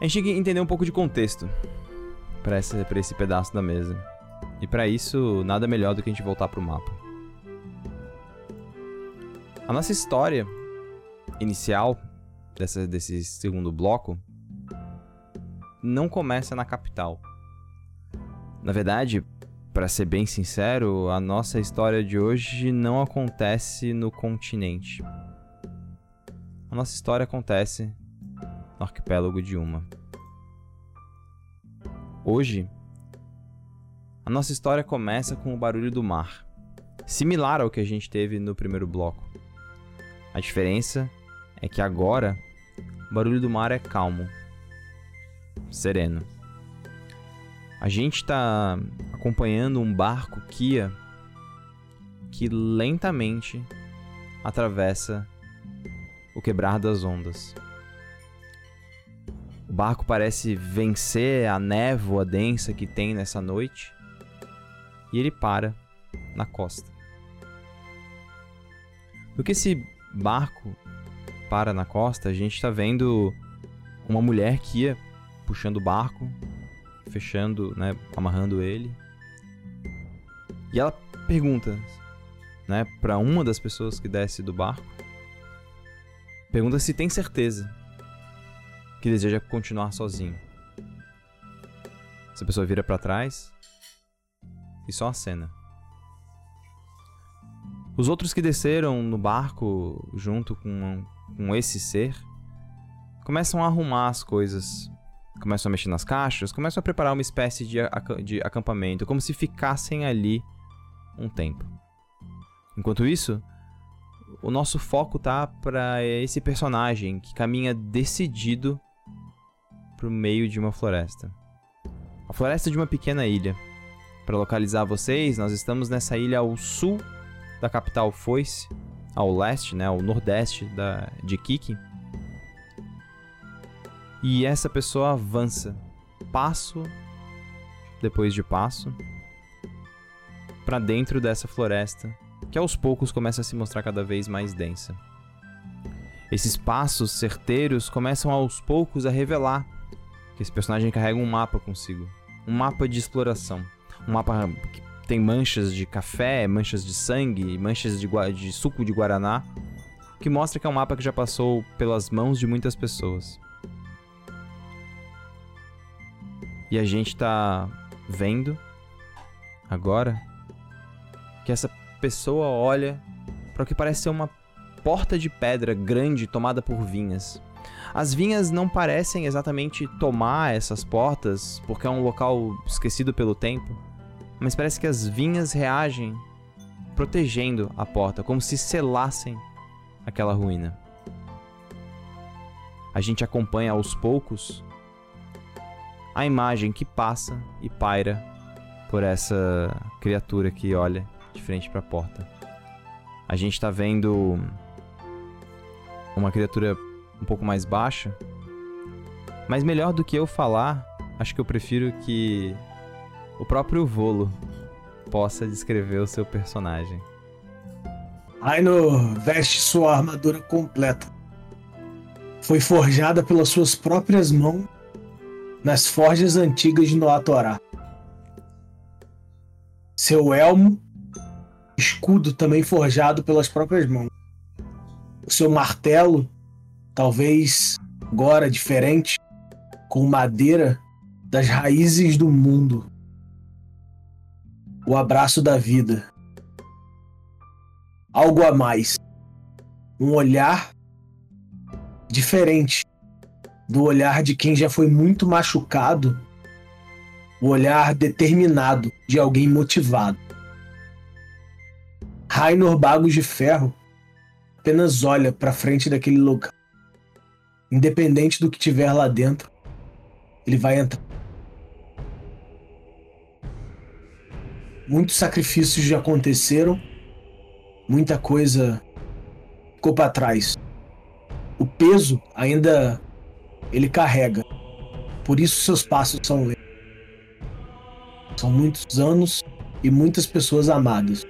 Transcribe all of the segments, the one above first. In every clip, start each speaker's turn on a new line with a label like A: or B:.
A: A gente tem que entender um pouco de contexto para esse, esse pedaço da mesa. E para isso, nada melhor do que a gente voltar pro mapa. A nossa história inicial dessa, desse segundo bloco não começa na capital. Na verdade, para ser bem sincero, a nossa história de hoje não acontece no continente. A nossa história acontece no arquipélago de Uma. Hoje, a nossa história começa com o barulho do mar, similar ao que a gente teve no primeiro bloco. A diferença é que agora o barulho do mar é calmo, sereno. A gente está acompanhando um barco Kia que lentamente atravessa o quebrar das ondas. O barco parece vencer a névoa densa que tem nessa noite e ele para na costa. No que esse barco para na costa, a gente está vendo uma mulher que ia puxando o barco, fechando, né, amarrando ele. E ela pergunta, né, para uma das pessoas que desce do barco, pergunta se tem certeza que deseja continuar sozinho. Essa pessoa vira para trás e só acena. Os outros que desceram no barco junto com, com esse ser começam a arrumar as coisas começam a mexer nas caixas, começam a preparar uma espécie de, de acampamento, como se ficassem ali um tempo. Enquanto isso, o nosso foco tá para esse personagem que caminha decidido pro meio de uma floresta. A floresta de uma pequena ilha. Para localizar vocês, nós estamos nessa ilha ao sul da capital Foice, ao leste, né, ao nordeste da, de Kiki. E essa pessoa avança passo depois de passo para dentro dessa floresta, que aos poucos começa a se mostrar cada vez mais densa. Esses passos certeiros começam aos poucos a revelar esse personagem carrega um mapa consigo, um mapa de exploração, um mapa que tem manchas de café, manchas de sangue, manchas de, de suco de guaraná, que mostra que é um mapa que já passou pelas mãos de muitas pessoas. E a gente tá vendo agora que essa pessoa olha para o que parece ser uma porta de pedra grande tomada por vinhas. As vinhas não parecem exatamente tomar essas portas porque é um local esquecido pelo tempo, mas parece que as vinhas reagem protegendo a porta, como se selassem aquela ruína. A gente acompanha aos poucos a imagem que passa e paira por essa criatura que olha de frente para a porta. A gente está vendo uma criatura um pouco mais baixa, mas melhor do que eu falar, acho que eu prefiro que o próprio Volo possa descrever o seu personagem.
B: Aino veste sua armadura completa. Foi forjada pelas suas próprias mãos nas forjas antigas de Noatorá. Seu elmo, escudo também forjado pelas próprias mãos. O seu martelo, talvez agora diferente, com madeira das raízes do mundo. O abraço da vida. Algo a mais. Um olhar diferente do olhar de quem já foi muito machucado, o olhar determinado de alguém motivado. Rainor Bagos de Ferro apenas olha para frente daquele lugar. Independente do que tiver lá dentro, ele vai entrar. Muitos sacrifícios já aconteceram, muita coisa ficou para trás. O peso ainda ele carrega. Por isso seus passos são lentos. São muitos anos e muitas pessoas amadas.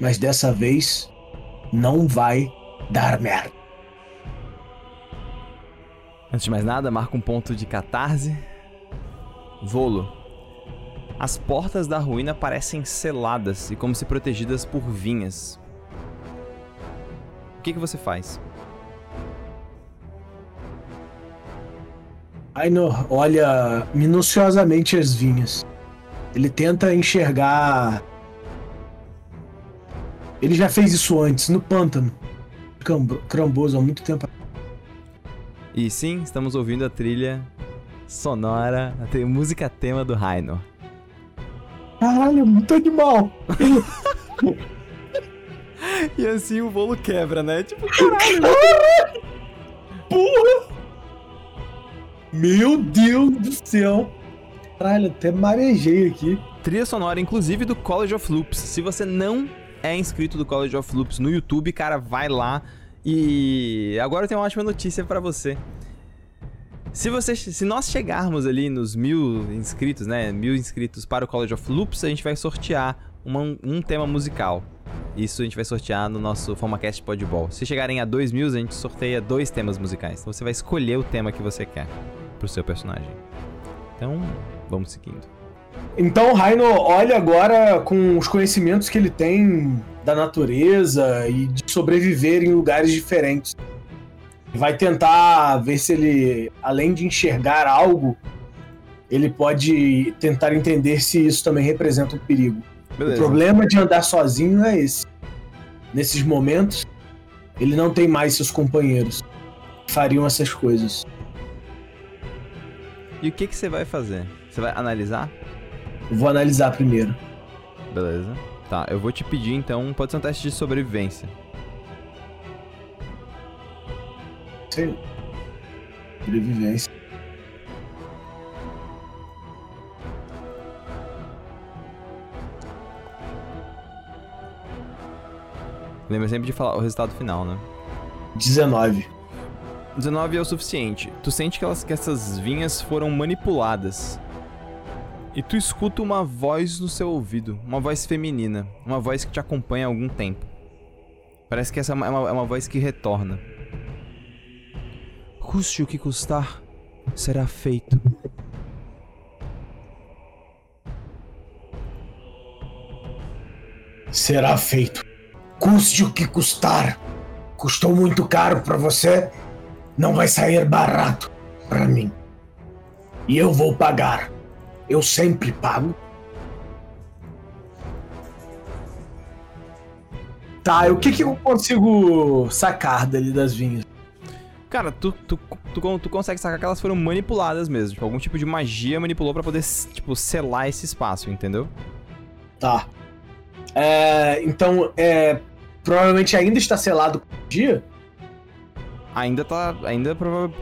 B: Mas dessa vez não vai dar merda.
A: Antes de mais nada, marca um ponto de catarse. Volo. As portas da ruína parecem seladas e como se protegidas por vinhas. O que, que você faz?
B: Ainor olha minuciosamente as vinhas. Ele tenta enxergar. Ele já fez isso antes, no pântano. Cramboso, há muito tempo.
A: E sim, estamos ouvindo a trilha sonora, a música tema do Rainor.
B: Caralho, muito animal!
A: e assim o bolo quebra, né? Tipo, caralho!
B: Porra! Meu Deus do céu! Caralho, até marejei aqui.
A: Trilha sonora, inclusive, do College of Loops. Se você não é inscrito do College of Loops no YouTube, cara, vai lá. E agora eu tenho uma ótima notícia para você. Se, você, se nós chegarmos ali nos mil inscritos, né? Mil inscritos para o College of Loops, a gente vai sortear uma, um tema musical. Isso a gente vai sortear no nosso FormaCast Podball. Se chegarem a dois mil, a gente sorteia dois temas musicais. Então você vai escolher o tema que você quer pro seu personagem. Então, vamos seguindo.
B: Então o Raino olha agora com os conhecimentos que ele tem da natureza e de sobreviver em lugares diferentes. Vai tentar ver se ele, além de enxergar algo, ele pode tentar entender se isso também representa um perigo. Beleza. O problema de andar sozinho é esse. Nesses momentos, ele não tem mais seus companheiros que fariam essas coisas.
A: E o que, que você vai fazer? Você vai analisar?
B: Vou analisar primeiro.
A: Beleza. Tá, eu vou te pedir então, pode ser um teste de sobrevivência.
B: Sim. Sobrevivência.
A: Lembra sempre de falar o resultado final, né?
B: 19.
A: 19 é o suficiente. Tu sente que, elas, que essas vinhas foram manipuladas. E tu escuta uma voz no seu ouvido, uma voz feminina, uma voz que te acompanha há algum tempo. Parece que essa é uma, é uma voz que retorna. Custe o que custar, será feito.
B: Será feito. Custe o que custar. Custou muito caro para você? não vai sair barato para mim. E eu vou pagar. Eu sempre pago. Tá, o que, que eu consigo sacar dali das vinhas?
A: Cara, tu, tu, tu, tu, consegue sacar que elas foram manipuladas mesmo. Tipo, algum tipo de magia manipulou para poder, tipo, selar esse espaço, entendeu?
B: Tá. É, então, é, provavelmente ainda está selado com magia?
A: Ainda tá. Ainda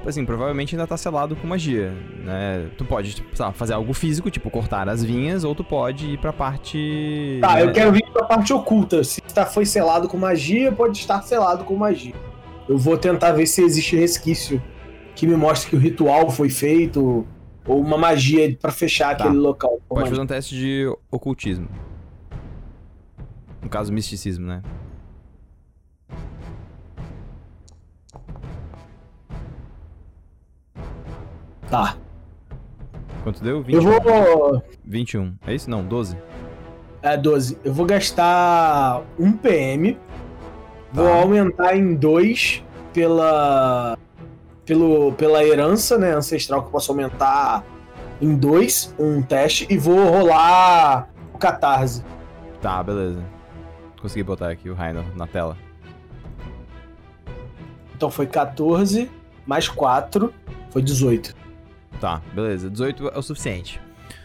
A: assim, provavelmente ainda tá selado com magia. Né? Tu pode, tipo, fazer algo físico, tipo cortar as vinhas, ou tu pode ir pra parte.
B: Tá, né? eu quero vir pra parte oculta. Se está, foi selado com magia, pode estar selado com magia. Eu vou tentar ver se existe resquício que me mostre que o ritual foi feito, ou uma magia para fechar tá. aquele local.
A: Pode magia. fazer um teste de ocultismo. No caso, misticismo, né?
B: Tá.
A: Quanto deu? 21.
B: Eu vou.
A: 21. É isso? Não, 12.
B: É, 12. Eu vou gastar 1 PM. Tá. Vou aumentar em 2 pela. Pelo, pela herança, né? Ancestral que eu posso aumentar em 2, um teste, e vou rolar o catarse.
A: Tá, beleza. Consegui botar aqui o Rainer na tela.
B: Então foi 14 mais 4, foi 18.
A: Tá, beleza. 18 é o suficiente.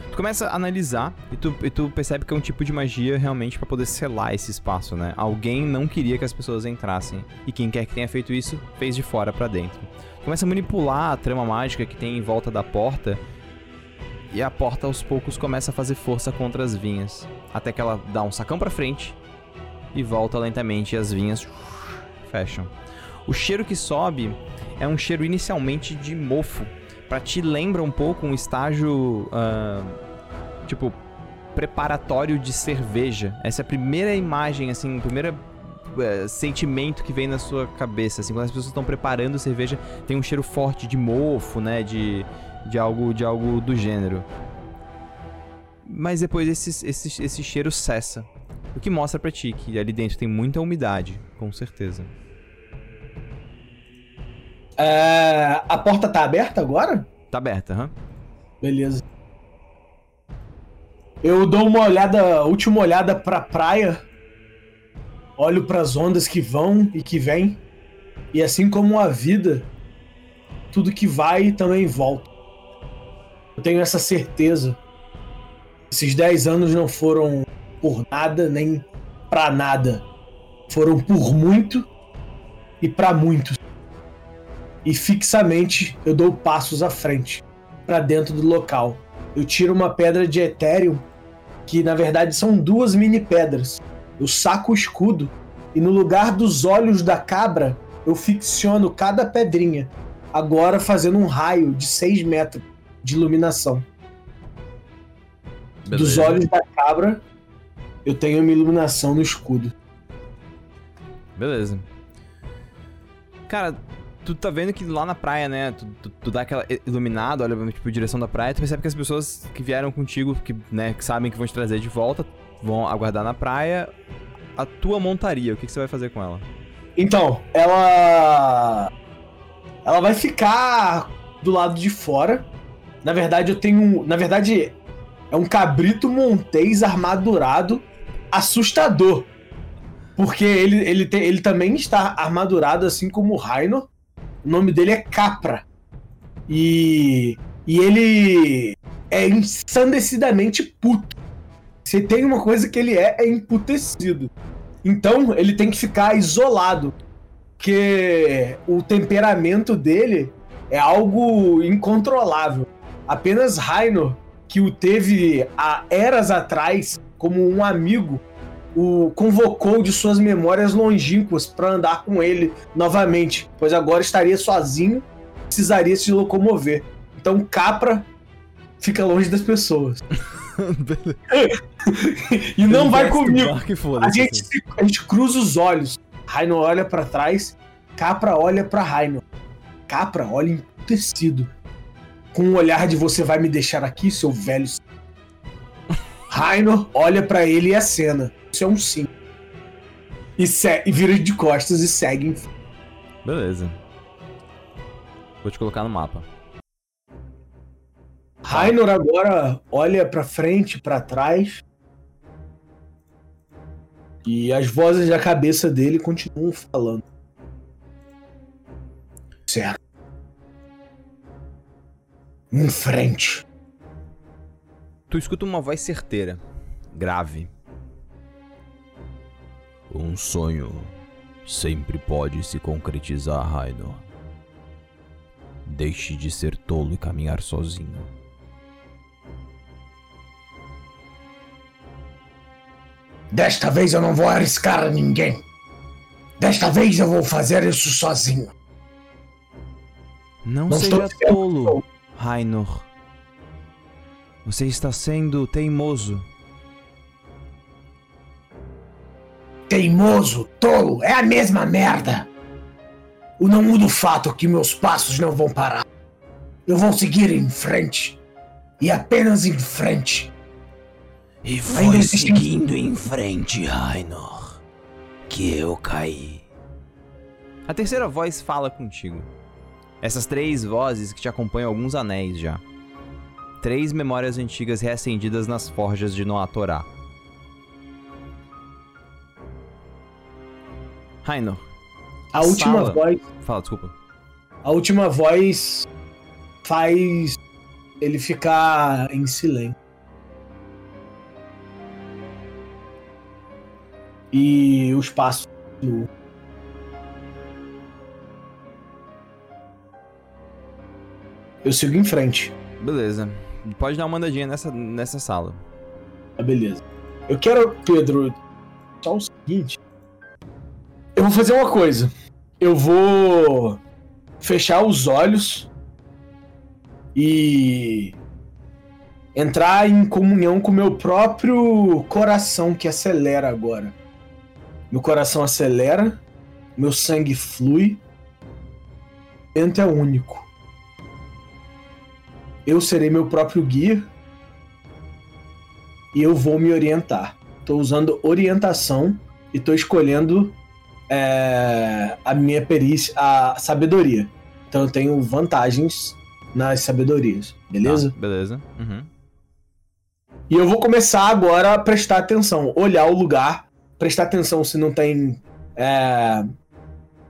A: Tu começa a analisar e tu, e tu percebe que é um tipo de magia realmente para poder selar esse espaço, né? Alguém não queria que as pessoas entrassem. E quem quer que tenha feito isso, fez de fora para dentro. Começa a manipular a trama mágica que tem em volta da porta. E a porta aos poucos começa a fazer força contra as vinhas. Até que ela dá um sacão pra frente e volta lentamente e as vinhas fecham. O cheiro que sobe é um cheiro inicialmente de mofo para ti lembra um pouco um estágio, uh, tipo, preparatório de cerveja. Essa é a primeira imagem, assim, a primeira é, sentimento que vem na sua cabeça. Assim, quando as pessoas estão preparando cerveja, tem um cheiro forte de mofo, né? De, de, algo, de algo do gênero. Mas depois esse, esse, esse cheiro cessa. O que mostra pra ti que ali dentro tem muita umidade, com certeza.
B: É, a porta tá aberta agora?
A: Tá aberta, aham.
B: Beleza. Eu dou uma olhada, última olhada pra praia. Olho para as ondas que vão e que vêm. E assim como a vida, tudo que vai também volta. Eu tenho essa certeza. Esses 10 anos não foram por nada nem para nada. Foram por muito e para muitos. E fixamente eu dou passos à frente, para dentro do local. Eu tiro uma pedra de Ethereum, que na verdade são duas mini pedras. Eu saco o escudo e no lugar dos olhos da cabra eu ficciono cada pedrinha, agora fazendo um raio de 6 metros de iluminação. Beleza. Dos olhos da cabra eu tenho uma iluminação no escudo.
A: Beleza. Cara, tu tá vendo que lá na praia, né? Tu, tu, tu, dá aquela iluminada, olha tipo direção da praia, tu percebe que as pessoas que vieram contigo, que, né, que sabem que vão te trazer de volta, vão aguardar na praia. A tua montaria, o que, que você vai fazer com ela?
B: Então, ela. Ela vai ficar do lado de fora. Na verdade, eu tenho. Na verdade, é um cabrito montês armadurado assustador. Porque ele, ele, te, ele também está armadurado, assim como o Rainor. O nome dele é Capra. E, e ele é ensandecidamente puto. Se tem uma coisa que ele é, é emputecido. Então ele tem que ficar isolado. Porque o temperamento dele é algo incontrolável. Apenas Rainor, que o teve há eras atrás como um amigo, o convocou de suas memórias longínquas para andar com ele novamente, pois agora estaria sozinho, precisaria se locomover. Então Capra fica longe das pessoas. e não vai comigo. A gente, assim. a gente cruza os olhos. Raino olha para trás, Capra olha para Raino. Capra olha emputecido. Com um olhar de você vai me deixar aqui, seu velho. Raino olha para ele e a cena. Isso é um sim. E, e vira de costas e segue.
A: Beleza. Vou te colocar no mapa.
B: Rainor agora olha para frente, para trás. E as vozes da cabeça dele continuam falando. Certo. Em frente.
A: Tu escuta uma voz certeira, grave. Um sonho sempre pode se concretizar, Rainor. Deixe de ser tolo e caminhar sozinho.
B: Desta vez eu não vou arriscar a ninguém. Desta vez eu vou fazer isso sozinho.
A: Não, não seja tolo, Rainor. Você está sendo teimoso.
B: Teimoso, tolo, é a mesma merda. O não muda o fato que meus passos não vão parar. Eu vou seguir em frente. E apenas em frente.
C: E foi seguindo em frente, Rainor, que eu caí.
A: A terceira voz fala contigo. Essas três vozes que te acompanham alguns anéis já. Três memórias antigas reacendidas nas forjas de Noatorá. Rainor.
B: A última sala... voz.
A: Fala, desculpa.
B: A última voz faz ele ficar em silêncio. E os passos. Eu sigo em frente.
A: Beleza. Pode dar uma andadinha nessa, nessa sala.
B: Ah, beleza. Eu quero, Pedro, só o seguinte. Vou fazer uma coisa. Eu vou fechar os olhos e entrar em comunhão com meu próprio coração que acelera agora. Meu coração acelera, meu sangue flui. O é único. Eu serei meu próprio guia e eu vou me orientar. Estou usando orientação e estou escolhendo é, a minha perícia, a sabedoria. Então eu tenho vantagens nas sabedorias, beleza?
A: Tá, beleza. Uhum.
B: E eu vou começar agora a prestar atenção, olhar o lugar, prestar atenção se não tem. É,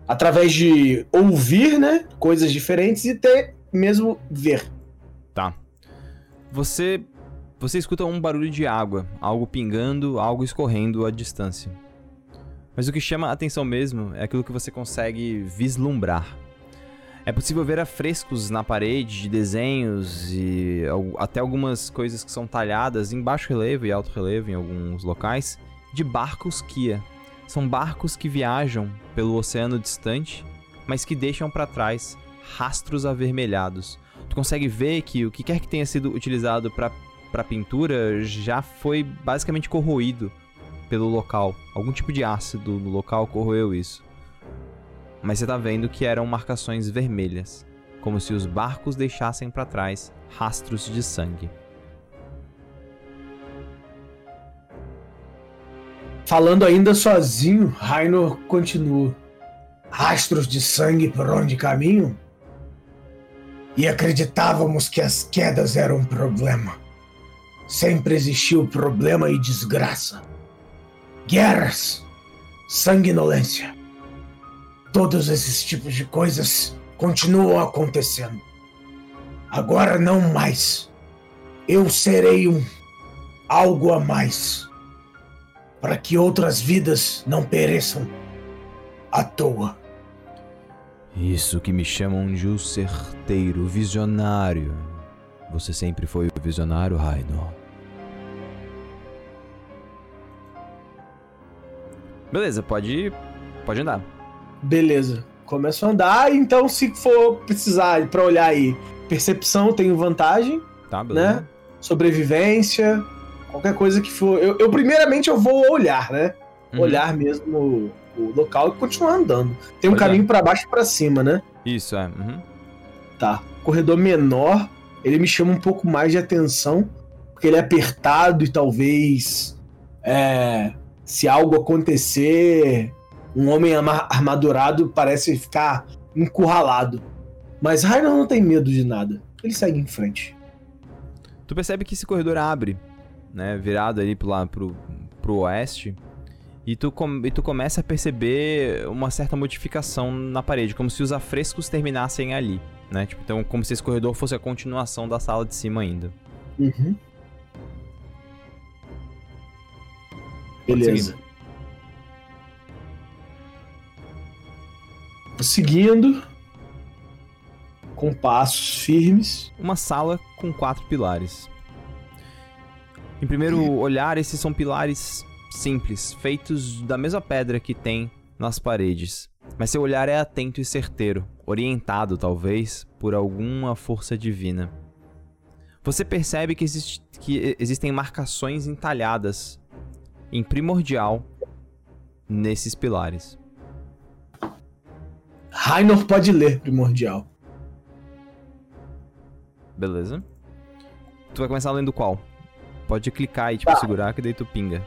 B: através de ouvir, né? Coisas diferentes e ter mesmo ver.
A: Tá. Você. Você escuta um barulho de água, algo pingando, algo escorrendo à distância. Mas o que chama a atenção mesmo é aquilo que você consegue vislumbrar. É possível ver afrescos na parede de desenhos e até algumas coisas que são talhadas em baixo relevo e alto relevo em alguns locais de barcos Kia. São barcos que viajam pelo oceano distante, mas que deixam para trás rastros avermelhados. Tu consegue ver que o que quer que tenha sido utilizado para pintura já foi basicamente corroído pelo local. Algum tipo de ácido no local corroeu isso. Mas você tá vendo que eram marcações vermelhas, como se os barcos deixassem para trás rastros de sangue.
B: Falando ainda sozinho, Rainor continua. Rastros de sangue por onde caminham? E acreditávamos que as quedas eram um problema. Sempre existiu problema e desgraça guerras, sanguinolência. Todos esses tipos de coisas continuam acontecendo. Agora não mais. Eu serei um algo a mais para que outras vidas não pereçam à toa.
C: Isso que me chamam de o certeiro, visionário. Você sempre foi o visionário, Rainor.
A: Beleza, pode, pode andar.
B: Beleza. Começo a andar, então se for precisar para olhar aí, percepção tenho vantagem.
A: Tá, beleza. Né?
B: Sobrevivência, qualquer coisa que for. Eu, eu primeiramente eu vou olhar, né? Uhum. Olhar mesmo o, o, local e continuar andando. Tem um Pode caminho para baixo e pra cima, né?
A: Isso, é. Uhum.
B: Tá. Corredor menor, ele me chama um pouco mais de atenção, porque ele é apertado e talvez é, se algo acontecer, um homem armadurado parece ficar encurralado. Mas Rainer não tem medo de nada. Ele segue em frente.
A: Tu percebe que esse corredor abre, né? Virado ali pro, lá, pro, pro oeste. E tu, com, e tu começa a perceber uma certa modificação na parede, como se os afrescos terminassem ali, né? Tipo, então, como se esse corredor fosse a continuação da sala de cima ainda.
B: Uhum. Beleza. Seguindo. Com passos firmes.
A: Uma sala com quatro pilares. Em primeiro olhar, esses são pilares simples, feitos da mesma pedra que tem nas paredes. Mas seu olhar é atento e certeiro, orientado talvez por alguma força divina. Você percebe que, existe, que existem marcações entalhadas em primordial nesses pilares.
B: Rainor pode ler primordial.
A: Beleza. Tu vai começar lendo qual? Pode clicar e tipo tá. segurar que daí tu pinga.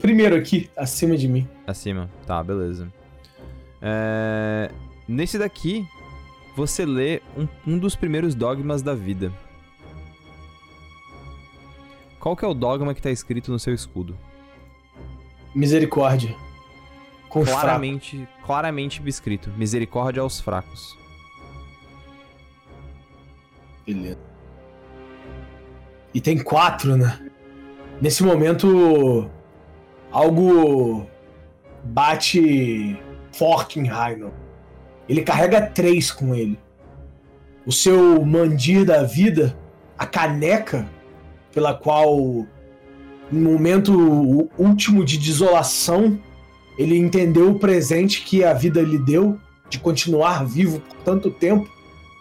B: Primeiro aqui, acima de mim.
A: Acima, tá, beleza. É... Nesse daqui, você lê um, um dos primeiros dogmas da vida. Qual que é o dogma que tá escrito no seu escudo?
B: Misericórdia.
A: Com claramente, claramente escrito. Misericórdia aos fracos.
B: Beleza. E tem quatro, né? Nesse momento, algo bate forte em Raino. Ele carrega três com ele. O seu mandir da vida, a caneca pela qual, no momento último de desolação, ele entendeu o presente que a vida lhe deu, de continuar vivo por tanto tempo,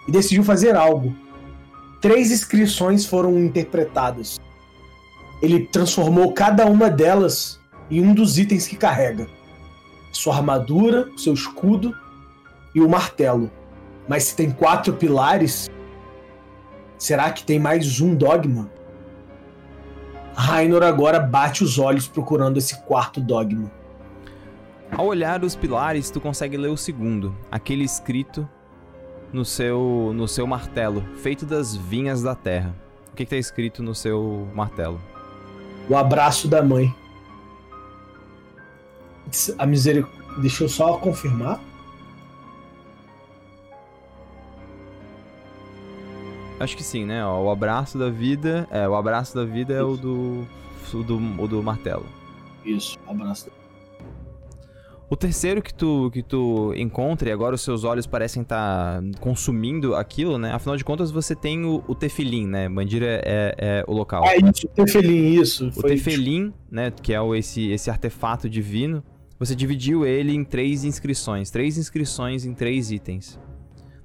B: e decidiu fazer algo. Três inscrições foram interpretadas. Ele transformou cada uma delas em um dos itens que carrega: sua armadura, seu escudo e o martelo. Mas se tem quatro pilares, será que tem mais um dogma? Rainor agora bate os olhos procurando esse quarto dogma.
A: Ao olhar os pilares, tu consegue ler o segundo, aquele escrito no seu no seu martelo, feito das vinhas da terra. O que, que tá escrito no seu martelo?
B: O abraço da mãe. A misericórdia. Deixa eu só confirmar.
A: Acho que sim, né? Ó, o abraço da vida. É, o abraço da vida é o do. O do, o do martelo.
B: Isso, abraço.
A: O terceiro que tu, que tu encontra, e agora os seus olhos parecem estar tá consumindo aquilo, né? Afinal de contas, você tem o, o tefilim, né? Mandira é, é, o local.
B: É isso, o tefilim, isso.
A: O tefilim, né? Que é o, esse, esse artefato divino. Você dividiu ele em três inscrições. Três inscrições em três itens.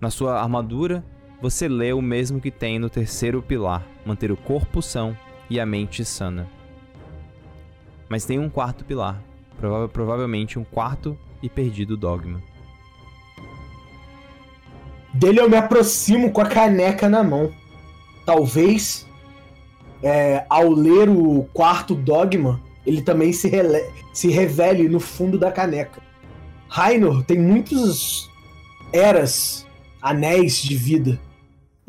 A: Na sua armadura, você lê o mesmo que tem no terceiro pilar: manter o corpo são e a mente sana. Mas tem um quarto pilar, prova provavelmente um quarto e perdido dogma.
B: Dele eu me aproximo com a caneca na mão. Talvez, é, ao ler o quarto dogma, ele também se, se revele no fundo da caneca. Rainor tem muitos eras, anéis de vida.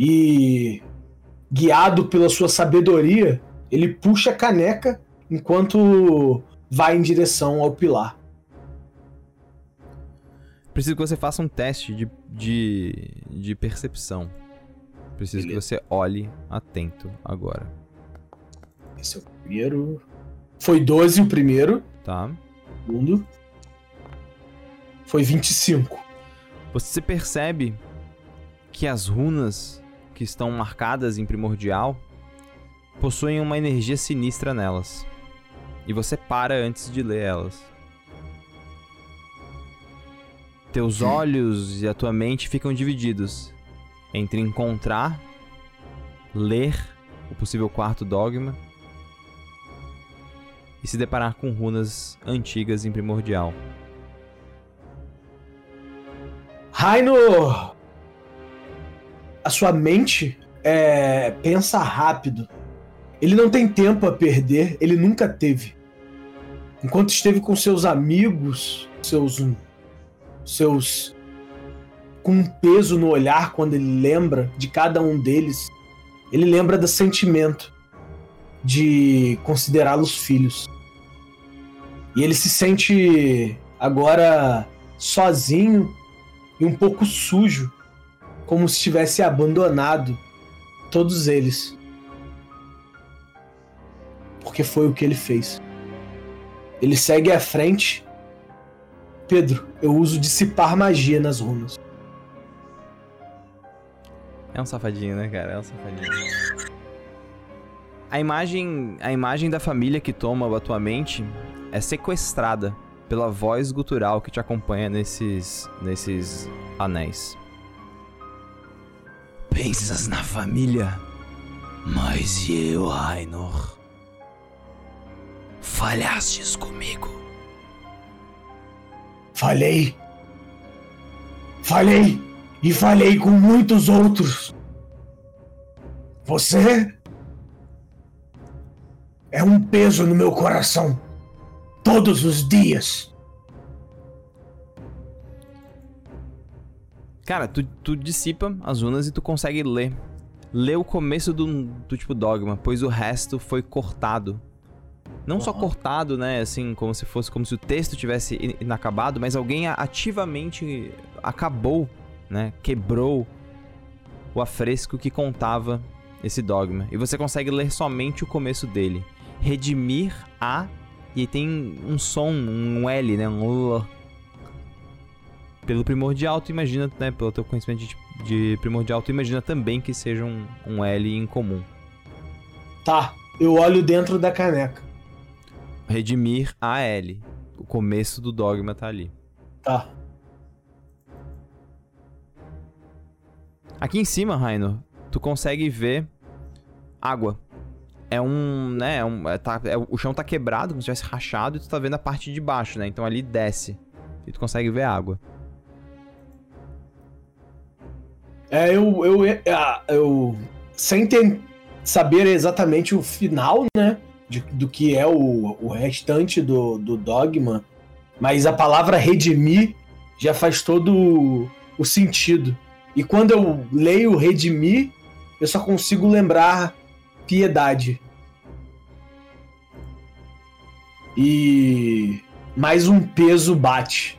B: E guiado pela sua sabedoria, ele puxa a caneca enquanto vai em direção ao pilar.
A: Preciso que você faça um teste de, de, de percepção. Preciso Beleza. que você olhe atento agora.
B: Esse é o primeiro. Foi 12 o primeiro.
A: Tá.
B: Segundo. Foi 25.
A: Você percebe que as runas que estão marcadas em primordial possuem uma energia sinistra nelas. E você para antes de ler elas. Teus olhos e a tua mente ficam divididos entre encontrar, ler o possível quarto dogma e se deparar com runas antigas em primordial.
B: Rainor a sua mente é, pensa rápido. Ele não tem tempo a perder, ele nunca teve. Enquanto esteve com seus amigos, seus seus com um peso no olhar quando ele lembra de cada um deles, ele lembra do sentimento de considerá-los filhos. E ele se sente agora sozinho e um pouco sujo como se tivesse abandonado todos eles. Porque foi o que ele fez. Ele segue à frente. Pedro, eu uso dissipar magia nas runas.
A: É um safadinho, né, cara? É um safadinho. A imagem, a imagem da família que toma a tua mente é sequestrada pela voz gutural que te acompanha nesses, nesses anéis.
C: Pensas na família, mas eu, Rainor, falhastes comigo.
B: Falhei. Falhei e falhei com muitos outros. Você é um peso no meu coração todos os dias.
A: Cara, tu, tu dissipa as runas e tu consegue ler. Ler o começo do, do tipo dogma, pois o resto foi cortado. Não uhum. só cortado, né, assim, como se fosse como se o texto tivesse inacabado, mas alguém ativamente acabou, né, quebrou o afresco que contava esse dogma. E você consegue ler somente o começo dele. Redimir a e tem um som, um L, né, um L pelo primordial, tu imagina, né, pelo teu conhecimento de, de primordial, tu imagina também que seja um, um L em comum.
B: Tá, eu olho dentro da caneca.
A: Redimir a L. O começo do dogma tá ali.
B: Tá.
A: Aqui em cima, Raino, tu consegue ver água. é um, né, é um, é, tá, é, o chão tá quebrado, como se tivesse rachado, e tu tá vendo a parte de baixo, né? Então ali desce. E tu consegue ver água.
B: É, eu, eu, ah, eu sem ter, saber exatamente o final, né, de, do que é o, o restante do, do dogma, mas a palavra redimir já faz todo o, o sentido. E quando eu leio redimir, eu só consigo lembrar piedade. E mais um peso bate.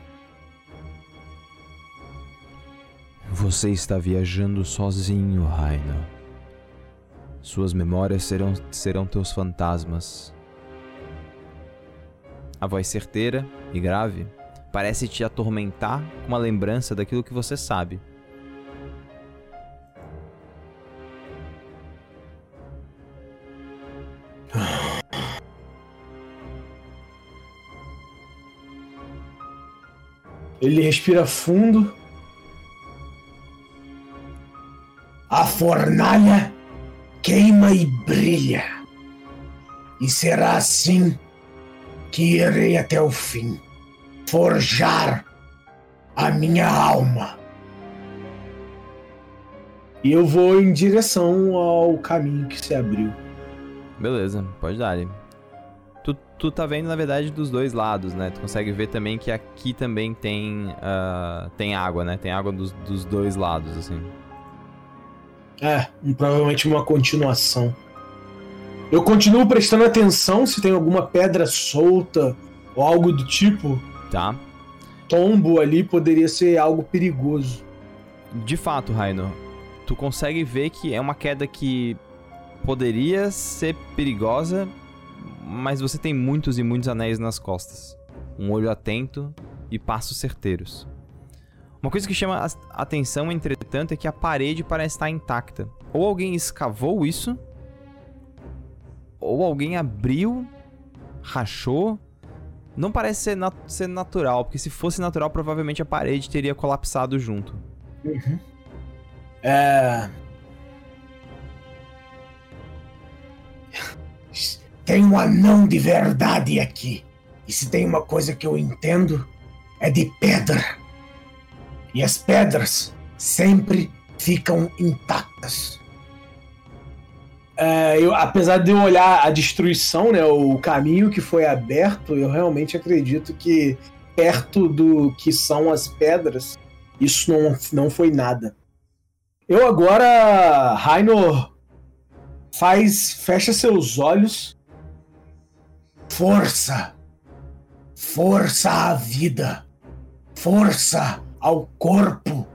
C: Você está viajando sozinho, Raino. Suas memórias serão, serão teus fantasmas.
A: A voz certeira e grave parece te atormentar com uma lembrança daquilo que você sabe.
B: Ele respira fundo. A fornalha queima e brilha. E será assim que irei até o fim forjar a minha alma. E eu vou em direção ao caminho que se abriu.
A: Beleza, pode dar. Tu, tu tá vendo, na verdade, dos dois lados, né? Tu consegue ver também que aqui também tem, uh, tem água, né? Tem água dos, dos dois lados, assim.
B: É, provavelmente uma continuação. Eu continuo prestando atenção se tem alguma pedra solta ou algo do tipo.
A: Tá.
B: Tombo ali poderia ser algo perigoso.
A: De fato, Raino, tu consegue ver que é uma queda que poderia ser perigosa, mas você tem muitos e muitos anéis nas costas. Um olho atento e passos certeiros. Uma coisa que chama a atenção, entretanto, é que a parede parece estar intacta. Ou alguém escavou isso, ou alguém abriu, rachou. Não parece ser, nat ser natural, porque se fosse natural, provavelmente a parede teria colapsado junto.
B: Uhum. É. Tem um anão de verdade aqui. E se tem uma coisa que eu entendo, é de pedra. E as pedras sempre ficam intactas. É, eu, apesar de eu olhar a destruição, né, o caminho que foi aberto, eu realmente acredito que perto do que são as pedras, isso não, não foi nada. Eu agora, Rainor, faz, fecha seus olhos Força! Força à vida! Força ao corpo!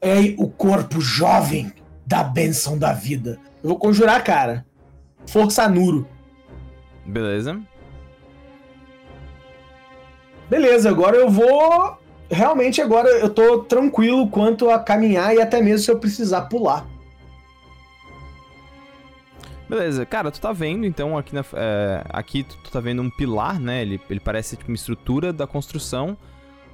B: É o corpo jovem da bênção da vida. Eu vou conjurar, cara. Força Nuro.
A: Beleza.
B: Beleza, agora eu vou. Realmente, agora eu tô tranquilo quanto a caminhar e até mesmo se eu precisar pular.
A: Beleza, cara, tu tá vendo então aqui na, é, aqui tu, tu, tá vendo um pilar, né? Ele, ele parece tipo uma estrutura da construção.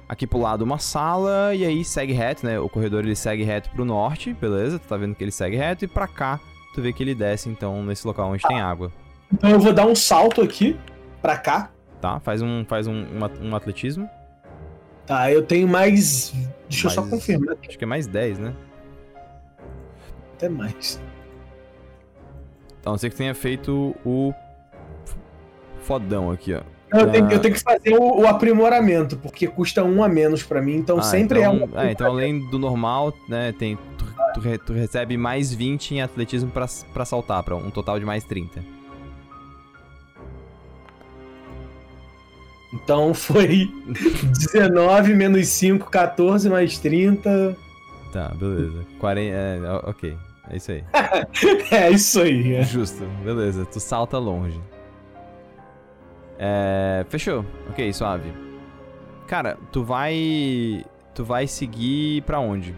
A: Aqui pro lado uma sala e aí segue reto, né? O corredor ele segue reto pro norte, beleza? Tu tá vendo que ele segue reto e pra cá tu vê que ele desce então nesse local onde tem água.
B: Então eu vou dar um salto aqui pra cá.
A: Tá, faz um faz um, um, um atletismo.
B: Tá, eu tenho mais. Deixa mais, eu só confirmar.
A: Acho que é mais 10, né?
B: Até mais.
A: Não ser que tenha feito o fodão aqui, ó.
B: Eu, tenho, eu tenho que fazer o, o, aprimoramento, porque custa um a menos para mim, então ah, sempre
A: então,
B: é um.
A: É, então além do normal, né, tem, tu, tu, re, tu recebe mais 20 em atletismo para saltar, para um total de mais 30.
B: Então foi 19 menos 5, 14 mais 30.
A: Tá, beleza. 40, é, ok. É isso aí.
B: é isso aí. É.
A: Justo, beleza. Tu salta longe. É, fechou. Ok, suave. Cara, tu vai. Tu vai seguir pra onde?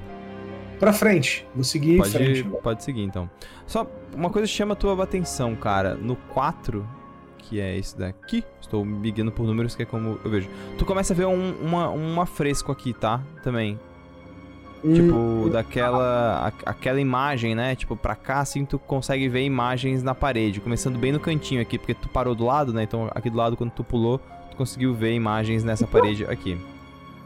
B: Pra frente. Vou seguir
A: pode,
B: em frente.
A: Pode seguir então. Só uma coisa chama a tua atenção, cara. No 4, que é esse daqui. Estou me guiando por números, que é como eu vejo. Tu começa a ver um, uma, uma fresco aqui, tá? Também. Tipo,
B: Hum,
A: daquela a- aquela imagem, né? Tipo, pra cá, assim, tu consegue ver imagens na parede. Começando bem no cantinho aqui, porque tu parou do lado, né? Então, aqui do lado, quando tu pulou, tu conseguiu ver imagens nessa parede aqui.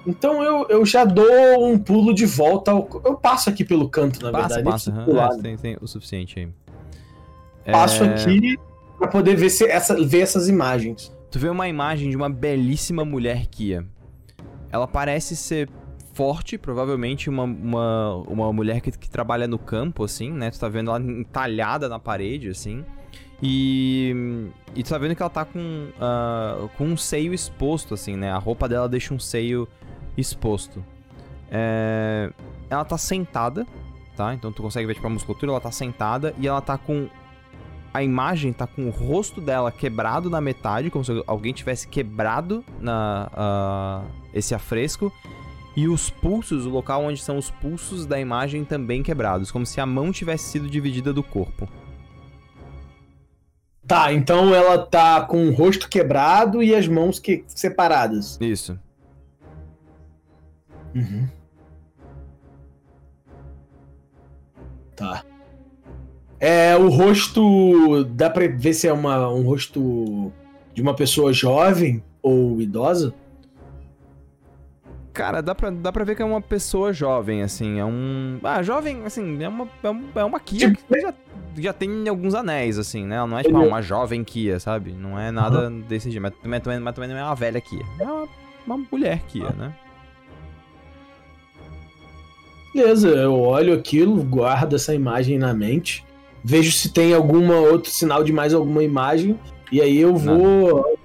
B: Então eu, eu já dou um pulo de volta. Ao, eu passo aqui pelo canto, na
A: Passa,
B: verdade.
A: passa.
B: preciso
A: é,
B: né?
A: tem, tem o suficiente aí.
B: Passo
A: É,
B: aqui pra poder ver, se essa, ver essas imagens.
A: Tu vê uma imagem de uma belíssima mulher Kia. Ela parece ser forte, provavelmente uma, uma, uma mulher que, que trabalha no campo, assim, né? Tu tá vendo ela entalhada na parede, assim. E, e tu tá vendo que ela tá com, ah, com um seio exposto, assim, né? A roupa dela deixa um seio exposto. É, ela tá sentada, tá? Então tu consegue ver, tipo, a musculatura, ela tá sentada e ela tá com a imagem tá com o rosto dela quebrado na metade, como se alguém tivesse quebrado na, ah, esse afresco. E os pulsos, o local onde são os pulsos da imagem também quebrados, como se a mão tivesse sido dividida do corpo.
B: Tá, então ela tá com o rosto quebrado e as mãos que, separadas.
A: Isso.
B: Uhum. Tá. É, o rosto. Dá pra ver se é uma, um rosto de uma pessoa jovem ou idosa?
A: Cara, dá pra, dá pra ver que é uma pessoa jovem, assim. É um. Ah, jovem, assim, é uma, é um- é uma Kia
B: Tipo-
A: que já, já tem alguns anéis, assim, né? Ela não é tipo ah, uma jovem Kia, sabe? Não é nada desse jeito. Mas, também- também- mas também não é uma velha Kia. É uma, uma mulher Kia, né?
B: Beleza, eu olho aquilo, guardo essa imagem na mente, vejo se tem alguma outro sinal de mais alguma imagem, e aí eu vou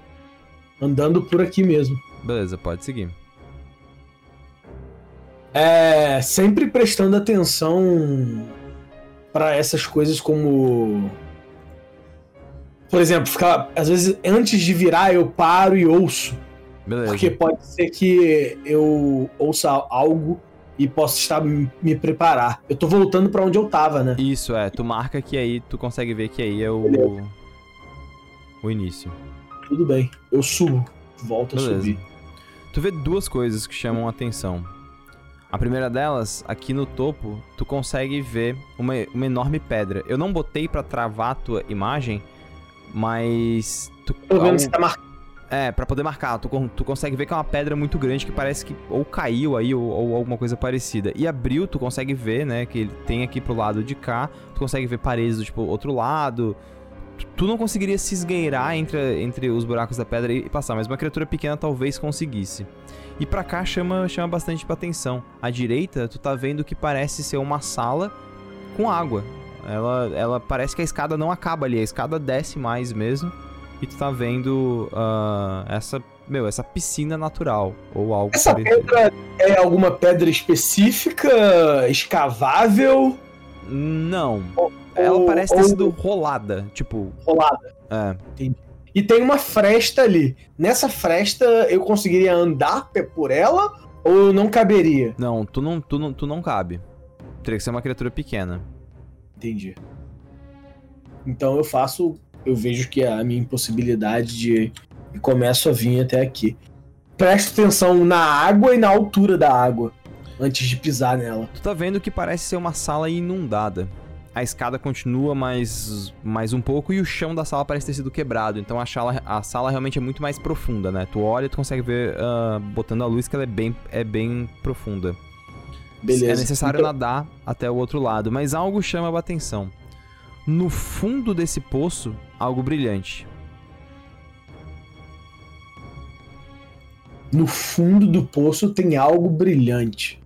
B: andando por aqui mesmo.
A: Beleza, pode seguir.
B: É, sempre prestando atenção pra essas coisas como por exemplo, ficar às vezes antes de virar eu paro e ouço,
A: Beleza.
B: porque pode ser que eu ouça algo e possa estar me preparar. Eu tô voltando pra onde eu tava, né?
A: Isso, é. Tu marca que aí tu consegue ver que aí é o. O início.
B: Tudo bem, eu subo, volto a
A: Beleza.
B: subir.
A: Tu vê duas coisas que chamam a atenção. A primeira delas, aqui no topo, tu consegue ver uma, uma enorme pedra. Eu não botei pra travar a tua imagem, mas. Tu,
B: se tá marcado.
A: É, pra poder marcar, tu, tu consegue ver que é uma pedra muito grande que parece que ou caiu aí ou, ou alguma coisa parecida. E abriu, tu consegue ver, né, que ele tem aqui pro lado de cá, tu consegue ver paredes do tipo outro lado. Tu- Tu não conseguiria se esgueirar entre, entre os buracos da pedra e, e passar, mas uma criatura pequena talvez conseguisse. E pra cá chama, chama bastante atenção. À direita, tu tá vendo que parece ser uma sala com água. Ela, ela parece que a escada não acaba ali, a escada desce mais mesmo. E tu tá vendo ah, essa, meu, essa piscina natural ou algo
B: Essa
A: parecido.
B: pedra é alguma pedra específica, escavável,
A: Não. Ela
B: ou-
A: parece ter
B: ou
A: sido rolada, tipo,
B: rolada?
A: é.
B: E tem uma fresta ali. Nessa fresta eu conseguiria andar por ela ou não caberia?
A: Não, tu não, tu não, tu não cabe. Teria que ser uma criatura pequena.
B: Entendi. Então eu faço, eu vejo que a minha impossibilidade de e começo a vir até aqui. Presto atenção na água e na altura da água antes de pisar nela.
A: Tu tá vendo que parece ser uma sala inundada. A escada continua mais, mais um pouco e o chão da sala parece ter sido quebrado. Então a sala, a sala realmente é muito mais profunda, né? Tu olha e tu consegue ver, ah, botando a luz, que ela é bem, é bem profunda.
B: Beleza.
A: É necessário
B: Então-
A: nadar até o outro lado, mas algo chama a atenção. No fundo desse poço, algo brilhante.
B: No fundo do poço tem algo brilhante.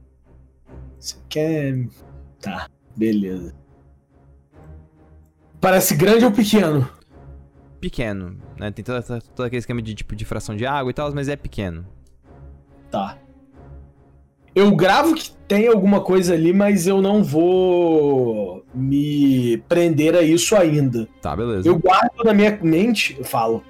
B: Você quer. Tá, beleza. Parece grande ou pequeno?
A: Pequeno, né? Tem todo, todo aquele esquema de tipo de fração de água e tal, mas é pequeno.
B: Tá. Eu gravo que tem alguma coisa ali, mas eu não vou me prender a isso ainda.
A: Tá, beleza.
B: Eu guardo na minha mente, eu falo.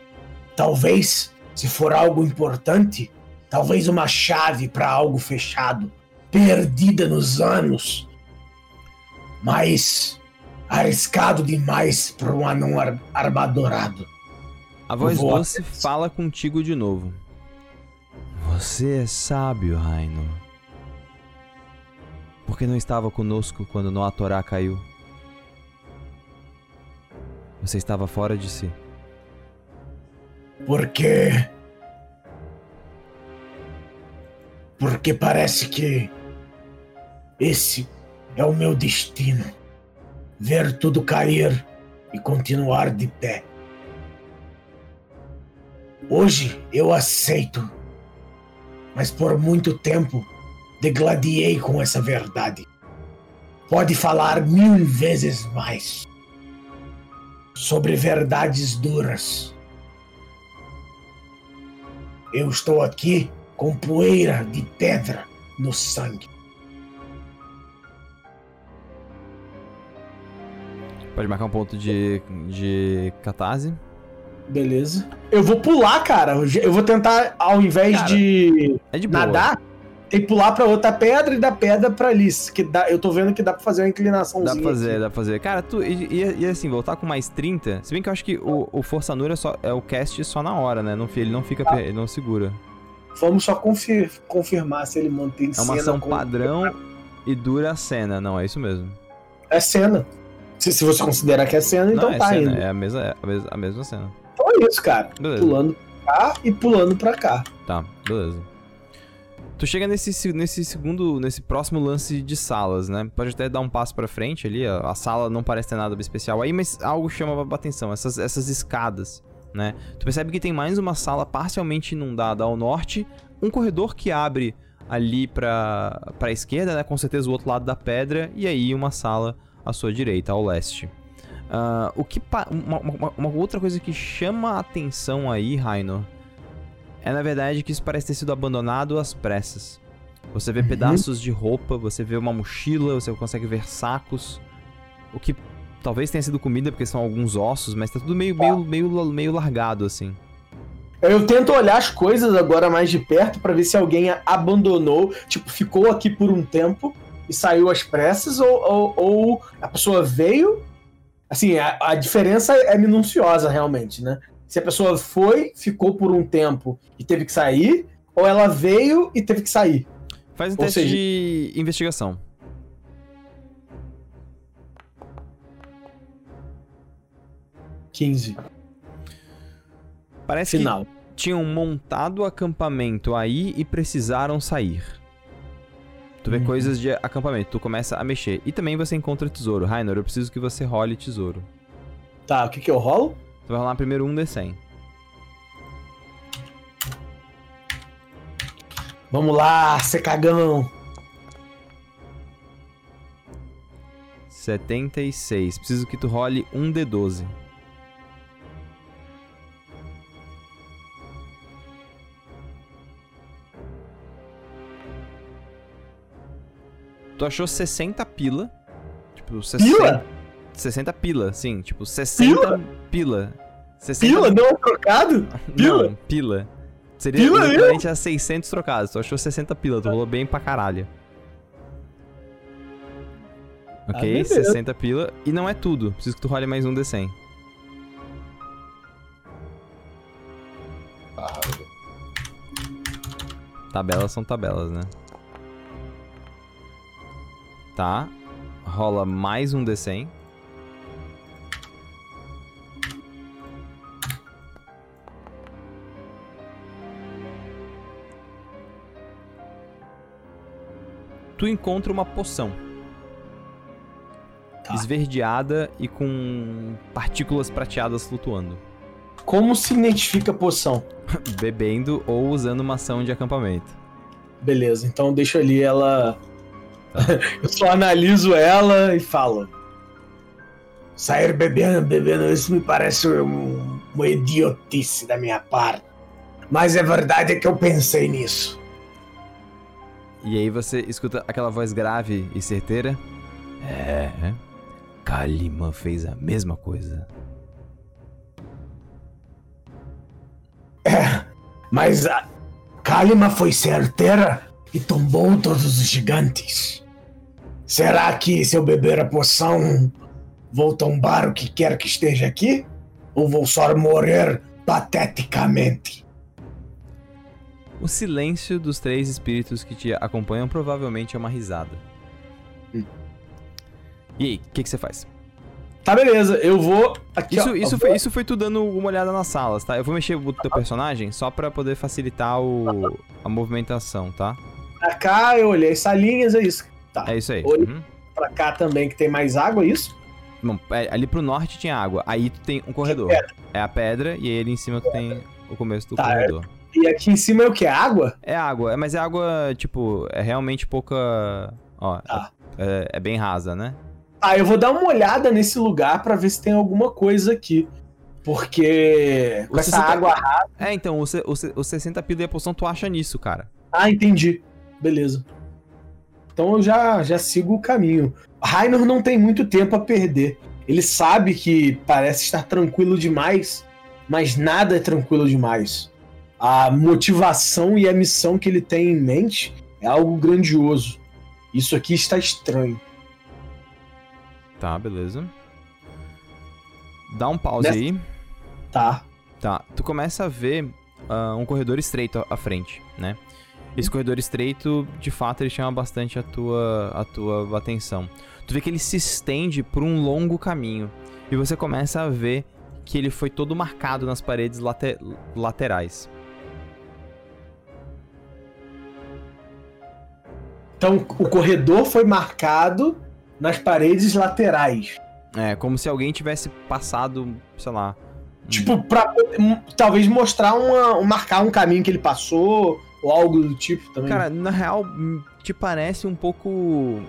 B: Talvez, se for algo importante, talvez uma chave para algo fechado, perdida nos anos. Mas arriscado demais para um anão ar armadorado.
A: A voz
B: vou
A: doce fala contigo de novo. Você é sábio, Raino. Por que não estava conosco quando Noa Torá caiu? Você estava fora de si.
B: Por quê? Porque parece que esse é o meu destino. Ver tudo cair e continuar de pé. Hoje eu aceito, mas por muito tempo degladiei com essa verdade. Pode falar mil vezes mais sobre verdades duras. Eu estou aqui com poeira de pedra no sangue.
A: Pode marcar um ponto de, de catarse.
B: Beleza. Eu vou pular, cara. Eu vou tentar, ao invés
A: Cara,
B: de,
A: É de
B: nadar, tem que pular pra outra pedra e da pedra pra ali. Que dá, eu tô vendo que dá pra fazer uma inclinação.
A: Dá pra fazer, dá pra fazer. Cara, tu. E, e- e assim, voltar com mais 30. Se bem que eu acho que o, o Força Nura é, só, é o cast só na hora, né? Não, ele não fica. per- Ele não segura.
B: Vamos só confir- confirmar se ele mantém
A: É uma
B: cena
A: ação padrão e dura a cena. Não, é isso mesmo.
B: É cena. Se, se você considerar que é cena, então
A: não, é
B: tá
A: cena,
B: indo.
A: é a mesma, é a mesma, a mesma cena.
B: Então é isso, cara.
A: Beleza.
B: Pulando pra cá e pulando pra cá.
A: Tá, beleza. Tu chega nesse, se- nesse segundo, nesse próximo lance de salas, né? Pode até dar um passo pra frente ali, ó. a sala não parece ter nada especial aí, mas algo chama a atenção, essas, essas escadas, né? Tu percebe que tem mais uma sala parcialmente inundada ao norte, um corredor que abre ali pra, pra esquerda, né? Com certeza o outro lado da pedra, e aí uma sala à sua direita, ao leste. Ah, o que uma, uma- uma outra coisa que chama a atenção aí, Rainor, é na verdade que isso parece ter sido abandonado às pressas. Você vê
B: Uhum.
A: pedaços de roupa, você vê uma mochila, você consegue ver sacos. O que talvez tenha sido comida, porque são alguns ossos, mas tá tudo meio, meio, meio, meio largado, assim.
B: Eu tento olhar as coisas agora mais de perto pra ver se alguém abandonou, tipo, ficou aqui por um tempo e saiu às pressas, ou, ou, ou a pessoa veio. Assim, a, a diferença é minuciosa realmente, né? Se a pessoa foi, ficou por um tempo e teve que sair, ou ela veio e teve que sair.
A: Faz um
B: Ou
A: teste
B: seja-
A: de investigação.
B: Quinze.
A: Parece
B: Final.
A: que tinham montado acampamento aí e precisaram sair. Tu vê
B: Uhum.
A: coisas de acampamento, tu começa a mexer. E também você encontra tesouro. Rainer, eu preciso que você role tesouro.
B: Tá, o que que eu rolo?
A: Tu vai rolar primeiro um D100.
B: Vamos lá, ser cagão.
A: 76. Preciso que tu role um D12. Tu achou 60 pila. Tipo, 60,
B: Pila?
A: 60 pila, sim. Tipo, 60 pila. 60
B: Pila? Não é trocado? Pila?
A: Não, pila. Seria
B: Pila
A: o equivalente a 600 trocados. Tu achou 60 pila, tu rolou bem pra caralho. Ok,
B: beleza.
A: 60 pila. E não é tudo. Preciso que tu role mais um D100. Tabelas são tabelas, né? Tá. Rola mais um D100. Tu encontra uma poção.
B: Tá.
A: Esverdeada e com partículas prateadas flutuando.
B: Como se identifica a poção?
A: Bebendo ou usando uma ação de acampamento.
B: Beleza, então deixa ali ela. eu só analiso ela e falo. Sair bebendo, bebendo, isso me parece um, uma idiotice da minha parte. Mas a verdade é que eu pensei nisso.
A: E aí você escuta aquela voz grave e certeira. É. Kalima fez a mesma coisa.
B: Mas a Kalima foi certeira e tombou todos os gigantes. Será que se eu beber a poção vou tombar o que quer que esteja aqui? Ou vou só morrer pateticamente?
A: O silêncio dos três espíritos que te acompanham provavelmente é uma risada. E aí, o que, que você faz?
B: Tá, beleza. Eu vou. Aqui,
A: Isso,
B: ó,
A: isso,
B: eu
A: foi,
B: vou-
A: isso foi tu dando uma olhada nas salas, tá? Eu vou mexer o teu personagem só pra poder facilitar o, a movimentação, tá?
B: Pra cá, eu olhei as salinhas, é isso. Tá.
A: É isso aí.
B: Oi.
A: Uhum.
B: Pra cá também, que tem mais água, é isso?
A: Bom, é, ali pro norte tinha água, aí tu tem um corredor. É a pedra e ali em cima tu tem o começo do
B: Tá,
A: corredor.
B: E aqui em cima é o que? Água?
A: É água, é- mas é água, tipo, é realmente pouca. Ó,
B: Tá.
A: é, é bem rasa, né?
B: Ah, eu vou dar uma olhada nesse lugar pra ver se tem alguma coisa aqui. Porque com
A: Você
B: essa
A: tá-
B: água rasa.
A: É, então, os, os, os 60 pila e a poção tu acha nisso, cara.
B: Ah, entendi. Beleza. Então eu já, já sigo o caminho. Rainer não tem muito tempo a perder. Ele sabe que parece estar tranquilo demais, mas nada é tranquilo demais. A motivação e a missão que ele tem em mente é algo grandioso. Isso aqui está estranho.
A: Tá, beleza. Dá um pause
B: Nessa-
A: aí.
B: Tá.
A: Tá, tu começa a ver ah, um corredor estreito à frente, né? Esse corredor estreito, de fato, ele chama bastante a tua, a tua atenção. Tu vê que ele se estende por um longo caminho. E você começa a ver que ele foi todo marcado nas paredes late- laterais.
B: Então o corredor foi marcado nas paredes laterais.
A: É, como se alguém tivesse passado, sei lá.
B: Tipo, pra hum, talvez mostrar uma. um- marcar um caminho que ele passou, ou algo do tipo também.
A: Cara, na real, hum, te parece um pouco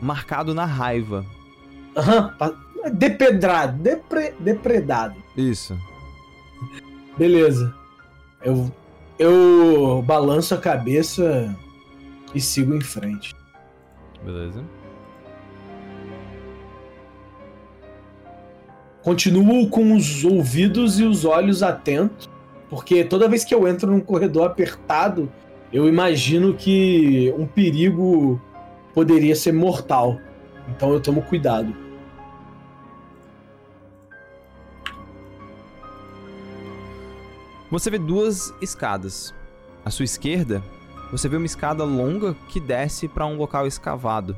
A: marcado na raiva.
B: Aham. pa- Depedrado. Depre, depredado.
A: Isso.
B: Beleza. Eu, eu balanço a cabeça e sigo em frente.
A: Beleza.
B: Continuo com os ouvidos e os olhos atentos, porque toda vez que eu entro num corredor apertado, eu imagino que um perigo poderia ser mortal. Então eu tomo cuidado.
A: Você vê duas escadas. À sua esquerda, você vê uma escada longa que desce para um local escavado.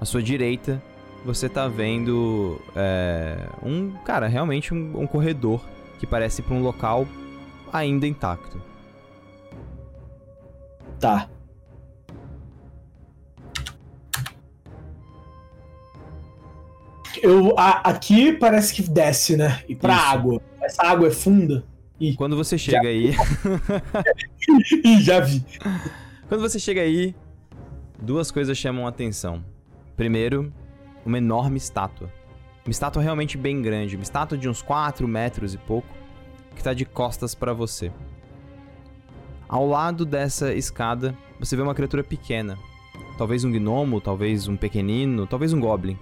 A: À sua direita, você tá vendo é, um, cara, realmente um, um corredor que parece para um local ainda intacto.
B: Tá. Eu, a- aqui parece que desce, né? E pra
A: Isso.
B: água. Essa água é funda.
A: Quando você chega aí,
B: Ih, já vi.
A: quando você chega aí, duas coisas chamam a atenção. Primeiro, uma enorme estátua. Uma estátua realmente bem grande, uma estátua de uns 4 metros e pouco, que tá de costas para você. Ao lado dessa escada, você vê uma criatura pequena. Talvez um gnomo, talvez um pequenino, talvez um goblin.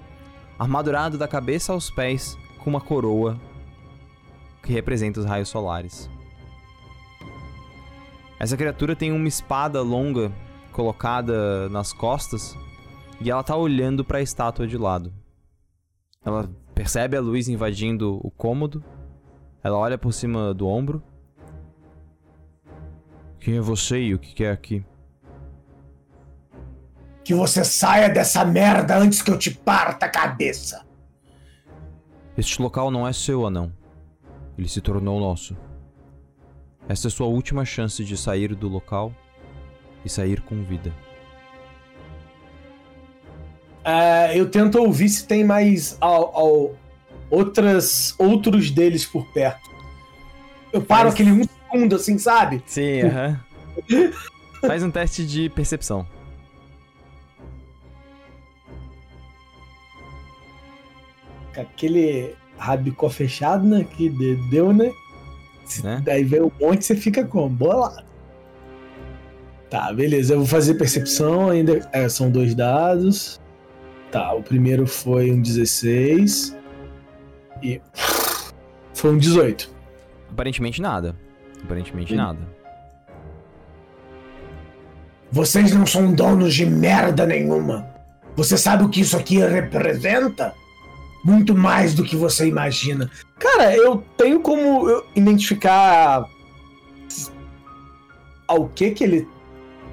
A: Armadurado da cabeça aos pés, com uma coroa que representa os raios solares. Essa criatura tem uma espada longa colocada nas costas e ela tá olhando para a estátua de lado. Ela percebe a luz invadindo o cômodo. Ela olha por cima do ombro. Quem é você e o que quer aqui?
B: Que você saia dessa merda antes que eu te parta a cabeça.
A: Este local não é seu, anão. Ele se tornou nosso. Esta é sua última chance de sair do local e sair com vida.
B: É, eu tento ouvir se tem mais ao, ao- outras, outros deles por perto. Eu paro
A: Faz-
B: aquele um segundo, assim, sabe?
A: Sim, aham. Faz um teste de percepção.
B: Com aquele rabicó fechado, né? Que de- deu, né?
A: Né?
B: Daí vem um monte você fica como? Bolado. Tá, beleza. Eu vou fazer percepção ainda. é, são dois dados. Tá, o primeiro foi um 16. E. Foi um 18.
A: Aparentemente nada. Aparentemente
B: Beleza.
A: nada.
B: Vocês não são donos de merda nenhuma. Você sabe o que isso aqui representa? Muito mais do que você imagina. Cara, eu tenho como eu identificar ao que que ele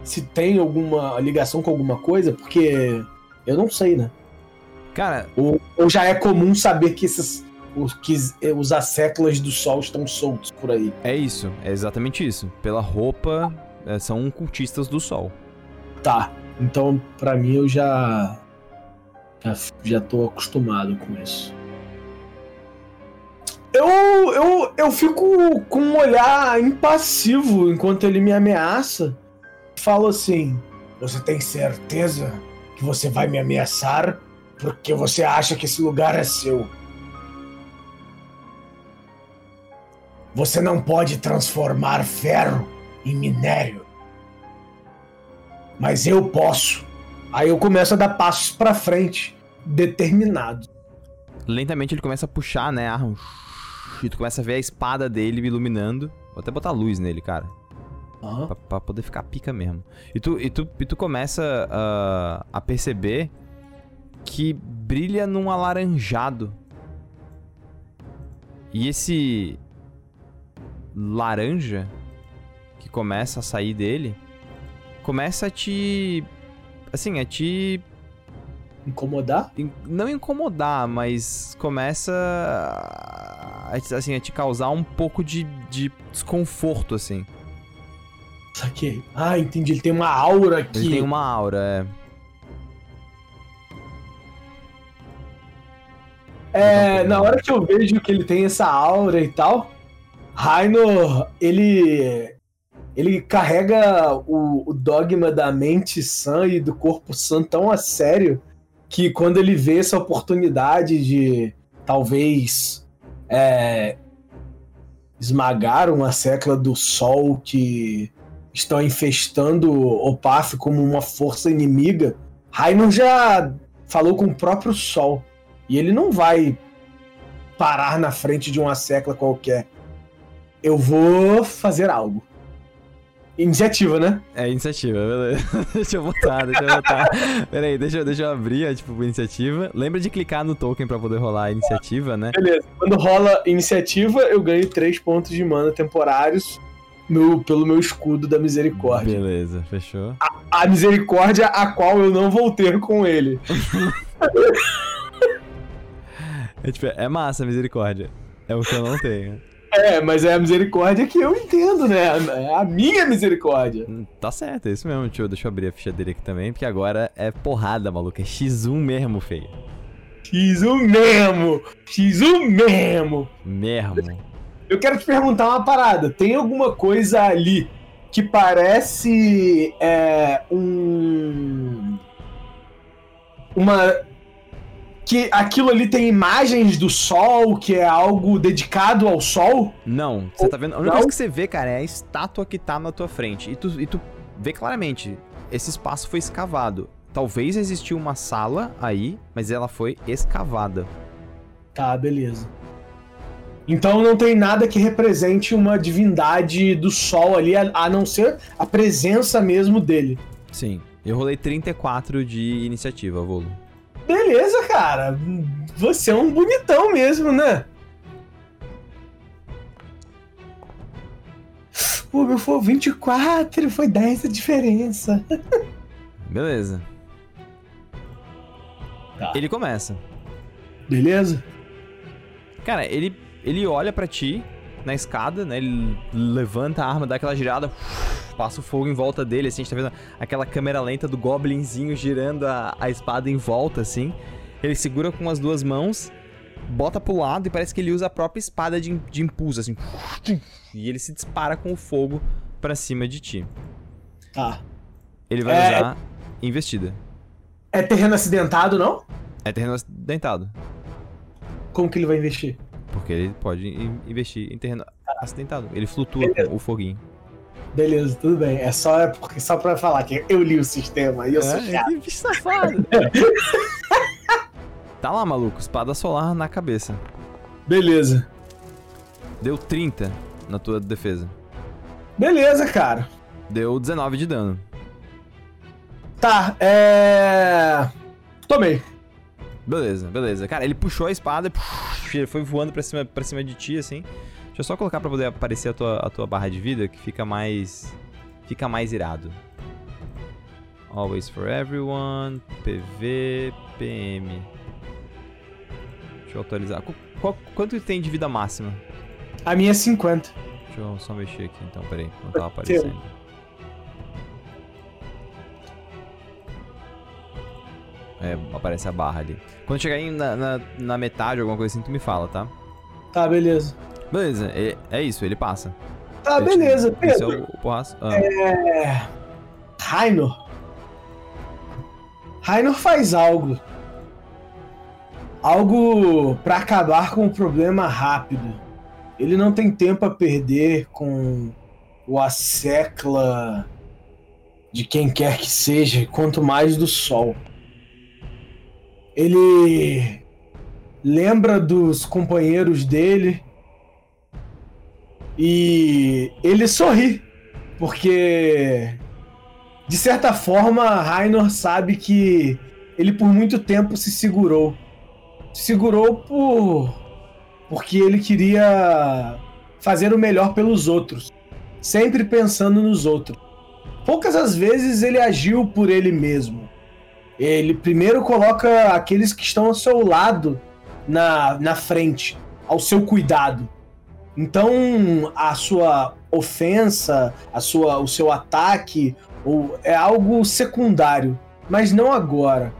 B: se tem alguma ligação com alguma coisa, porque eu não sei, né?
A: Cara,
B: Ou, ou já é comum saber que esses. Os, que os asseclas do sol estão soltos por aí.
A: é isso. É exatamente isso. Pela roupa, é, são cultistas do sol.
B: Tá. Então, pra mim, eu já. Já, já tô acostumado com isso. Eu, eu, eu fico com um olhar impassivo enquanto ele me ameaça. Falo assim: Você tem certeza que você vai me ameaçar porque você acha que esse lugar é seu? Você não pode transformar ferro em minério. Mas eu posso. Aí eu começo a dar passos pra frente, determinado.
A: Lentamente ele começa a puxar, né, a arma. E tu começa a ver a espada dele iluminando. Vou até botar luz nele, cara. Pra, pra poder ficar pica mesmo. E tu, e tu, e tu começa ah, a perceber que brilha num alaranjado. E esse laranja que começa a sair dele começa a te. Assim, a te.
B: Incomodar?
A: in- Não incomodar, mas começa. A, assim, a te causar um pouco de, de desconforto, assim.
B: Saquei. Ah, entendi. Ele tem uma aura
A: Ele
B: que.
A: tem uma aura, é.
B: É, na hora que eu vejo que ele tem essa aura e tal, Rainor, ele. Ele carrega o, o dogma da mente sã e do corpo sã tão a sério que quando ele vê essa oportunidade de talvez é, esmagar uma secla do sol que estão infestando Opaf como uma força inimiga, Rainor já falou com o próprio sol. E ele não vai parar na frente de uma secla qualquer. Eu vou fazer algo. Iniciativa, né?
A: É iniciativa, beleza. deixa eu botar, deixa eu botar. Pera aí, deixa, eu- deixa eu abrir, tipo, iniciativa. Lembra de clicar no token pra poder rolar a iniciativa, né?
B: Beleza. Quando rola iniciativa, eu ganho 3 pontos de mana temporários no- pelo meu escudo da misericórdia.
A: Beleza, fechou.
B: A misericórdia a qual eu não vou ter com ele.
A: É, tipo, é massa a misericórdia. É o que eu não tenho.
B: É, mas é a misericórdia que eu entendo, né? É a minha misericórdia.
A: Hum, Tá certo, é isso mesmo, tio. Deixa eu abrir a ficha dele aqui também, porque agora é porrada, maluco. É X1 mesmo, feio.
B: X1 mesmo! X1 mesmo!
A: Mesmo.
B: Eu quero te perguntar uma parada. Tem alguma coisa ali que parece é, um. Uma. Que aquilo ali tem imagens do sol, que é algo dedicado ao sol?
A: Não, você tá vendo? A única coisa que você vê, cara, é a estátua que tá na tua frente. E tu, e tu vê claramente, esse espaço foi escavado. Talvez existiu uma sala aí, mas ela foi escavada.
B: Tá, beleza. Então não tem nada que represente uma divindade do sol ali, a, a não ser a presença mesmo dele.
A: Sim. Eu rolei 34 de iniciativa, Volo.
B: Beleza, cara. Você é um bonitão mesmo, né? Pô, meu foi 24, foi 10 a diferença.
A: Beleza.
B: Tá.
A: Ele começa.
B: Beleza?
A: Cara, ele, ele olha pra ti na escada, né? Ele levanta a arma, dá aquela girada, passa o fogo em volta dele, assim, a gente tá vendo aquela câmera lenta do goblinzinho girando a, a espada em volta, assim. Ele segura com as duas mãos, bota pro lado e parece que ele usa a própria espada de, de impulso, assim. E ele se dispara com o fogo pra cima de ti.
B: Tá.
A: Ele vai
B: É-
A: usar investida.
B: É terreno acidentado, não?
A: É terreno acidentado.
B: Como que ele vai investir?
A: Porque ele pode in- investir em terreno acidentado. Ele flutua com o foguinho.
B: Beleza, tudo bem. É só, é porque, só pra falar que eu li o sistema e eu sou chato.
A: que safado. tá lá, maluco. Espada solar na cabeça.
B: Beleza.
A: Deu 30 na tua defesa.
B: Beleza, cara.
A: Deu 19 de dano.
B: Tá, é. Tomei.
A: Beleza, beleza. Cara, ele puxou a espada, ele foi voando pra cima, pra cima de ti, assim. Deixa eu só colocar pra poder aparecer a tua, a tua barra de vida, que fica mais... Fica mais irado. Always for everyone, PV, PM. Deixa eu atualizar. Qu- qual- quanto tem de vida máxima?
B: A minha é 50.
A: Deixa eu só mexer aqui então, peraí. Não tava aparecendo. É, aparece a barra ali. Quando chegar aí na, na, na metade, alguma coisa assim, tu me fala, tá?
B: Tá, beleza.
A: Beleza, é, é isso, ele passa.
B: Tá, beleza,
A: Esse é
B: Pedro.
A: o, o porraço. Ah,
B: É. Rainor. Rainor faz algo. Algo pra acabar com o problema rápido. Ele não tem tempo a perder com o assecla de quem quer que seja, quanto mais do sol. Ele lembra dos companheiros dele e ele sorri porque de certa forma Rainor sabe que ele por muito tempo se segurou. Se segurou por porque ele queria fazer o melhor pelos outros, sempre pensando nos outros. Poucas as vezes ele agiu por ele mesmo. Ele primeiro coloca aqueles que estão ao seu lado na, na frente, ao seu cuidado. Então, a sua ofensa, a sua, o seu ataque, ou é algo secundário, mas não agora.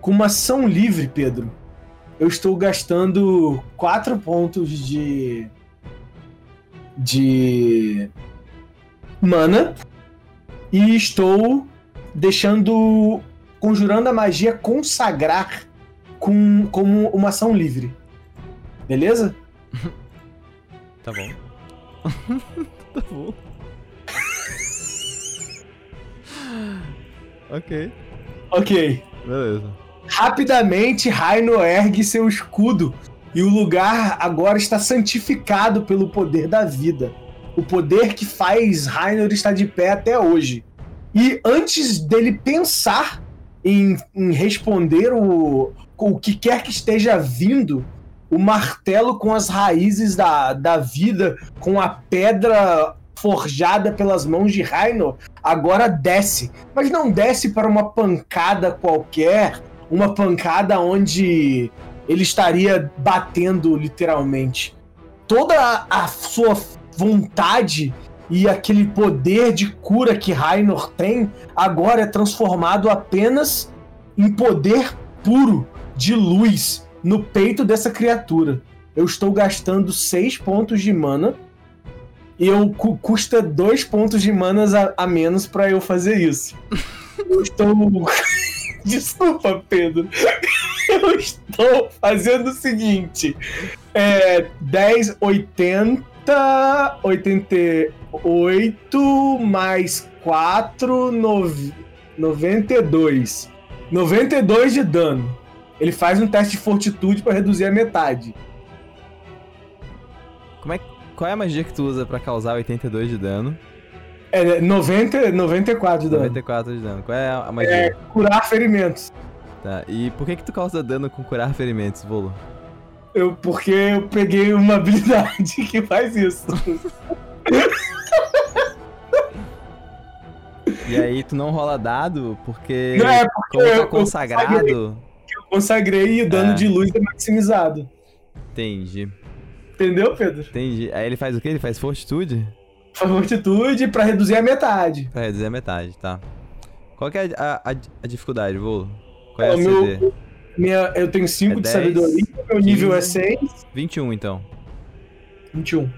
B: Com uma ação livre, Pedro, eu estou gastando quatro pontos de de mana e estou deixando conjurando a magia consagrar com como uma ação livre. Beleza?
A: tá bom. tá bom. ok,
B: Ok.
A: beleza.
B: Rapidamente, Raino ergue seu escudo e o lugar agora está santificado pelo poder da vida. O poder que faz Rainor estar de pé até hoje. E antes dele pensar em, em responder o, o que quer que esteja vindo, o martelo com as raízes da, da vida, com a pedra forjada pelas mãos de Rainor, agora desce. Mas não desce para uma pancada qualquer, uma pancada onde ele estaria batendo literalmente. Toda a, a sua vontade e aquele poder de cura que Rainor tem agora é transformado apenas em poder puro de luz no peito dessa criatura. Eu estou gastando 6 pontos de mana e eu cu- custa 2 pontos de manas a, a menos para eu fazer isso. Eu estou Desculpa, Pedro. Eu estou fazendo o seguinte: é 10, 80, 88 mais 4, 9, 92. 92 de dano. Ele faz um teste de fortitude para reduzir a metade.
A: Como é, qual é a magia que tu usa pra causar 82 de dano?
B: É 90, 94 de dano.
A: 94 de dano. Qual é a magia?
B: É curar ferimentos.
A: Tá, e por que que tu causa dano com curar ferimentos, Volo?
B: Eu, porque eu peguei uma habilidade que faz isso.
A: E aí tu não rola dado porque,
B: Não, é porque
A: como
B: eu-
A: tá
B: eu
A: consagrado...
B: Eu consagrei e o dano
A: É.
B: de luz é maximizado.
A: Entendi,
B: Entendeu, Pedro?
A: entendi. Aí ele faz o quê? Ele faz fortitude?
B: Faz fortitude pra reduzir a metade.
A: Pra reduzir a metade, tá. Qual que é a, a, a dificuldade, Volo? Qual é
B: É,
A: a
B: o meu-
A: CD?
B: Minha, eu tenho 5
A: É
B: de
A: 10,
B: sabedoria, meu nível é
A: 15.
B: 6,
A: 21, então.
B: 21.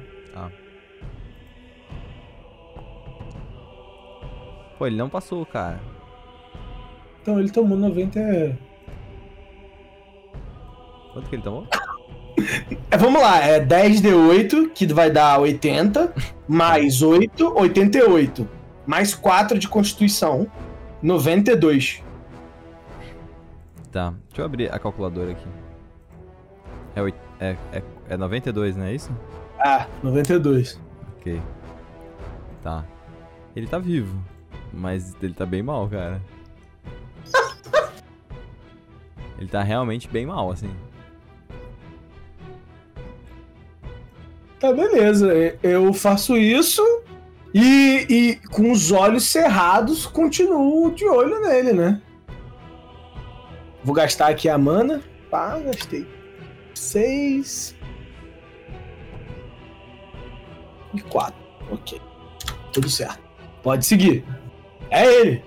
A: Pô, ele não passou, cara.
B: Então ele tomou 90.
A: Quanto que ele tomou?
B: É, vamos lá, é 10 de 8, que vai dar 80, mais 8, 88. Mais 4 de constituição, 92.
A: Tá, deixa eu abrir a calculadora aqui. É, oit- é, é, é 92, não é isso?
B: Ah, 92.
A: Ok. Tá. Ele tá vivo, mas ele tá bem mal, cara. ele tá realmente bem mal, assim.
B: Tá, beleza. Eu faço isso e, e com os olhos cerrados continuo de olho nele, né? Vou gastar aqui a mana. Pá, gastei. 6 e 4. Ok. Tudo certo. Pode seguir. É ele!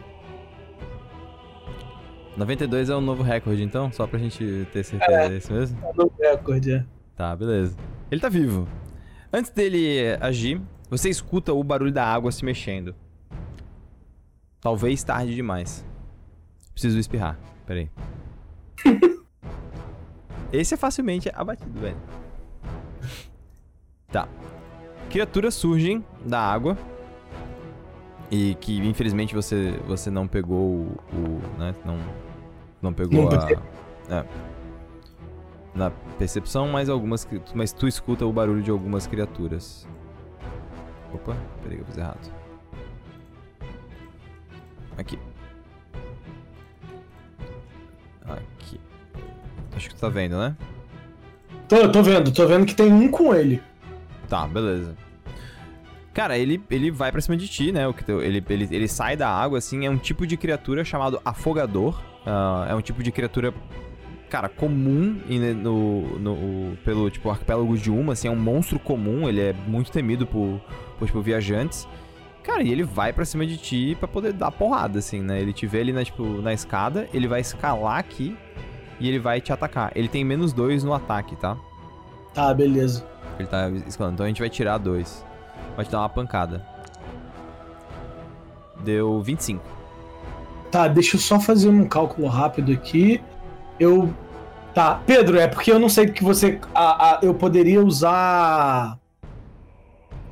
A: 92 é um novo recorde, então? Só pra gente ter certeza, é, é isso mesmo?
B: É um novo recorde, é.
A: Tá, beleza. Ele tá vivo. Antes dele agir, você escuta o barulho da água se mexendo. Talvez tarde demais. Preciso espirrar. Peraí. Esse é facilmente abatido, velho. Tá. Criaturas surgem da água. E que infelizmente você, você não pegou o. o né? Não, não pegou não a. É, na percepção, mas algumas. Mas tu escuta o barulho de algumas criaturas. Opa, peraí que eu fiz errado. Aqui. Aqui. Acho que tu tá vendo, né?
B: Tô, tô vendo, tô vendo que tem um com ele.
A: Tá, beleza. Cara, ele, ele vai pra cima de ti, né? Ele, ele, ele sai da água, assim. É um tipo de criatura chamado afogador. Uh, é um tipo de criatura, cara, comum no, no, pelo, tipo, arquipélago de Uma, assim. É um monstro comum. Ele é muito temido por, por tipo, viajantes. Cara, e ele vai pra cima de ti pra poder dar porrada, assim, né? Ele te vê ali na, tipo, na escada, ele vai escalar aqui e ele vai te atacar. Ele tem menos dois no ataque, tá?
B: Tá, beleza.
A: Ele tá escalando. Então a gente vai tirar dois. Vai te dar uma pancada. Deu 25.
B: Tá, deixa eu só fazer um cálculo rápido aqui. Eu. Tá, Pedro, é porque eu não sei que você. A, a, eu poderia usar.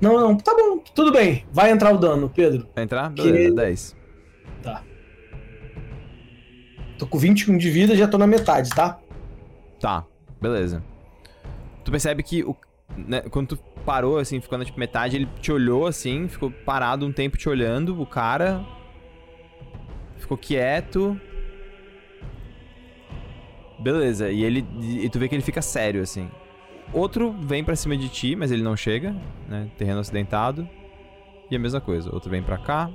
B: Não, não, tá bom, tudo bem. Vai entrar o dano, Pedro.
A: Vai entrar? Beleza, que... 10.
B: Tá. Tô com 21 de vida já tô na metade, tá?
A: Tá, beleza. Tu percebe que o, né, quando tu parou, assim, ficou na tipo, metade, ele te olhou assim, ficou parado um tempo te olhando, o cara. Ficou quieto. Beleza, e ele. E tu vê que ele fica sério, assim. Outro vem pra cima de ti, mas ele não chega, né? Terreno acidentado. E a mesma coisa, outro vem pra cá.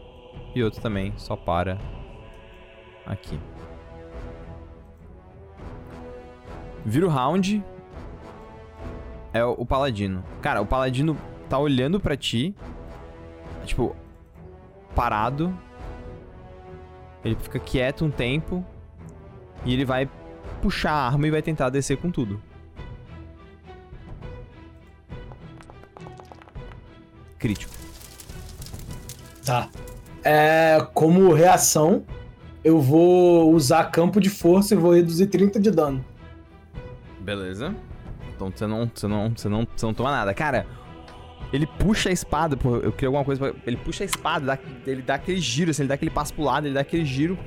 A: E outro também só para aqui. Vira o round é o, o paladino. Cara, o paladino tá olhando para ti, tipo, parado. Ele fica quieto um tempo e ele vai puxar a arma e vai tentar descer com tudo. Crítico.
B: Tá. É, como reação, eu vou usar campo de força e vou reduzir 30 de dano.
A: Beleza. Então você não, você não, você não, você não toma nada. Cara, ele puxa a espada, pô, eu queria alguma coisa pra... Ele puxa a espada, dá, ele dá aquele giro, assim, ele dá aquele passo pro lado, ele dá aquele giro.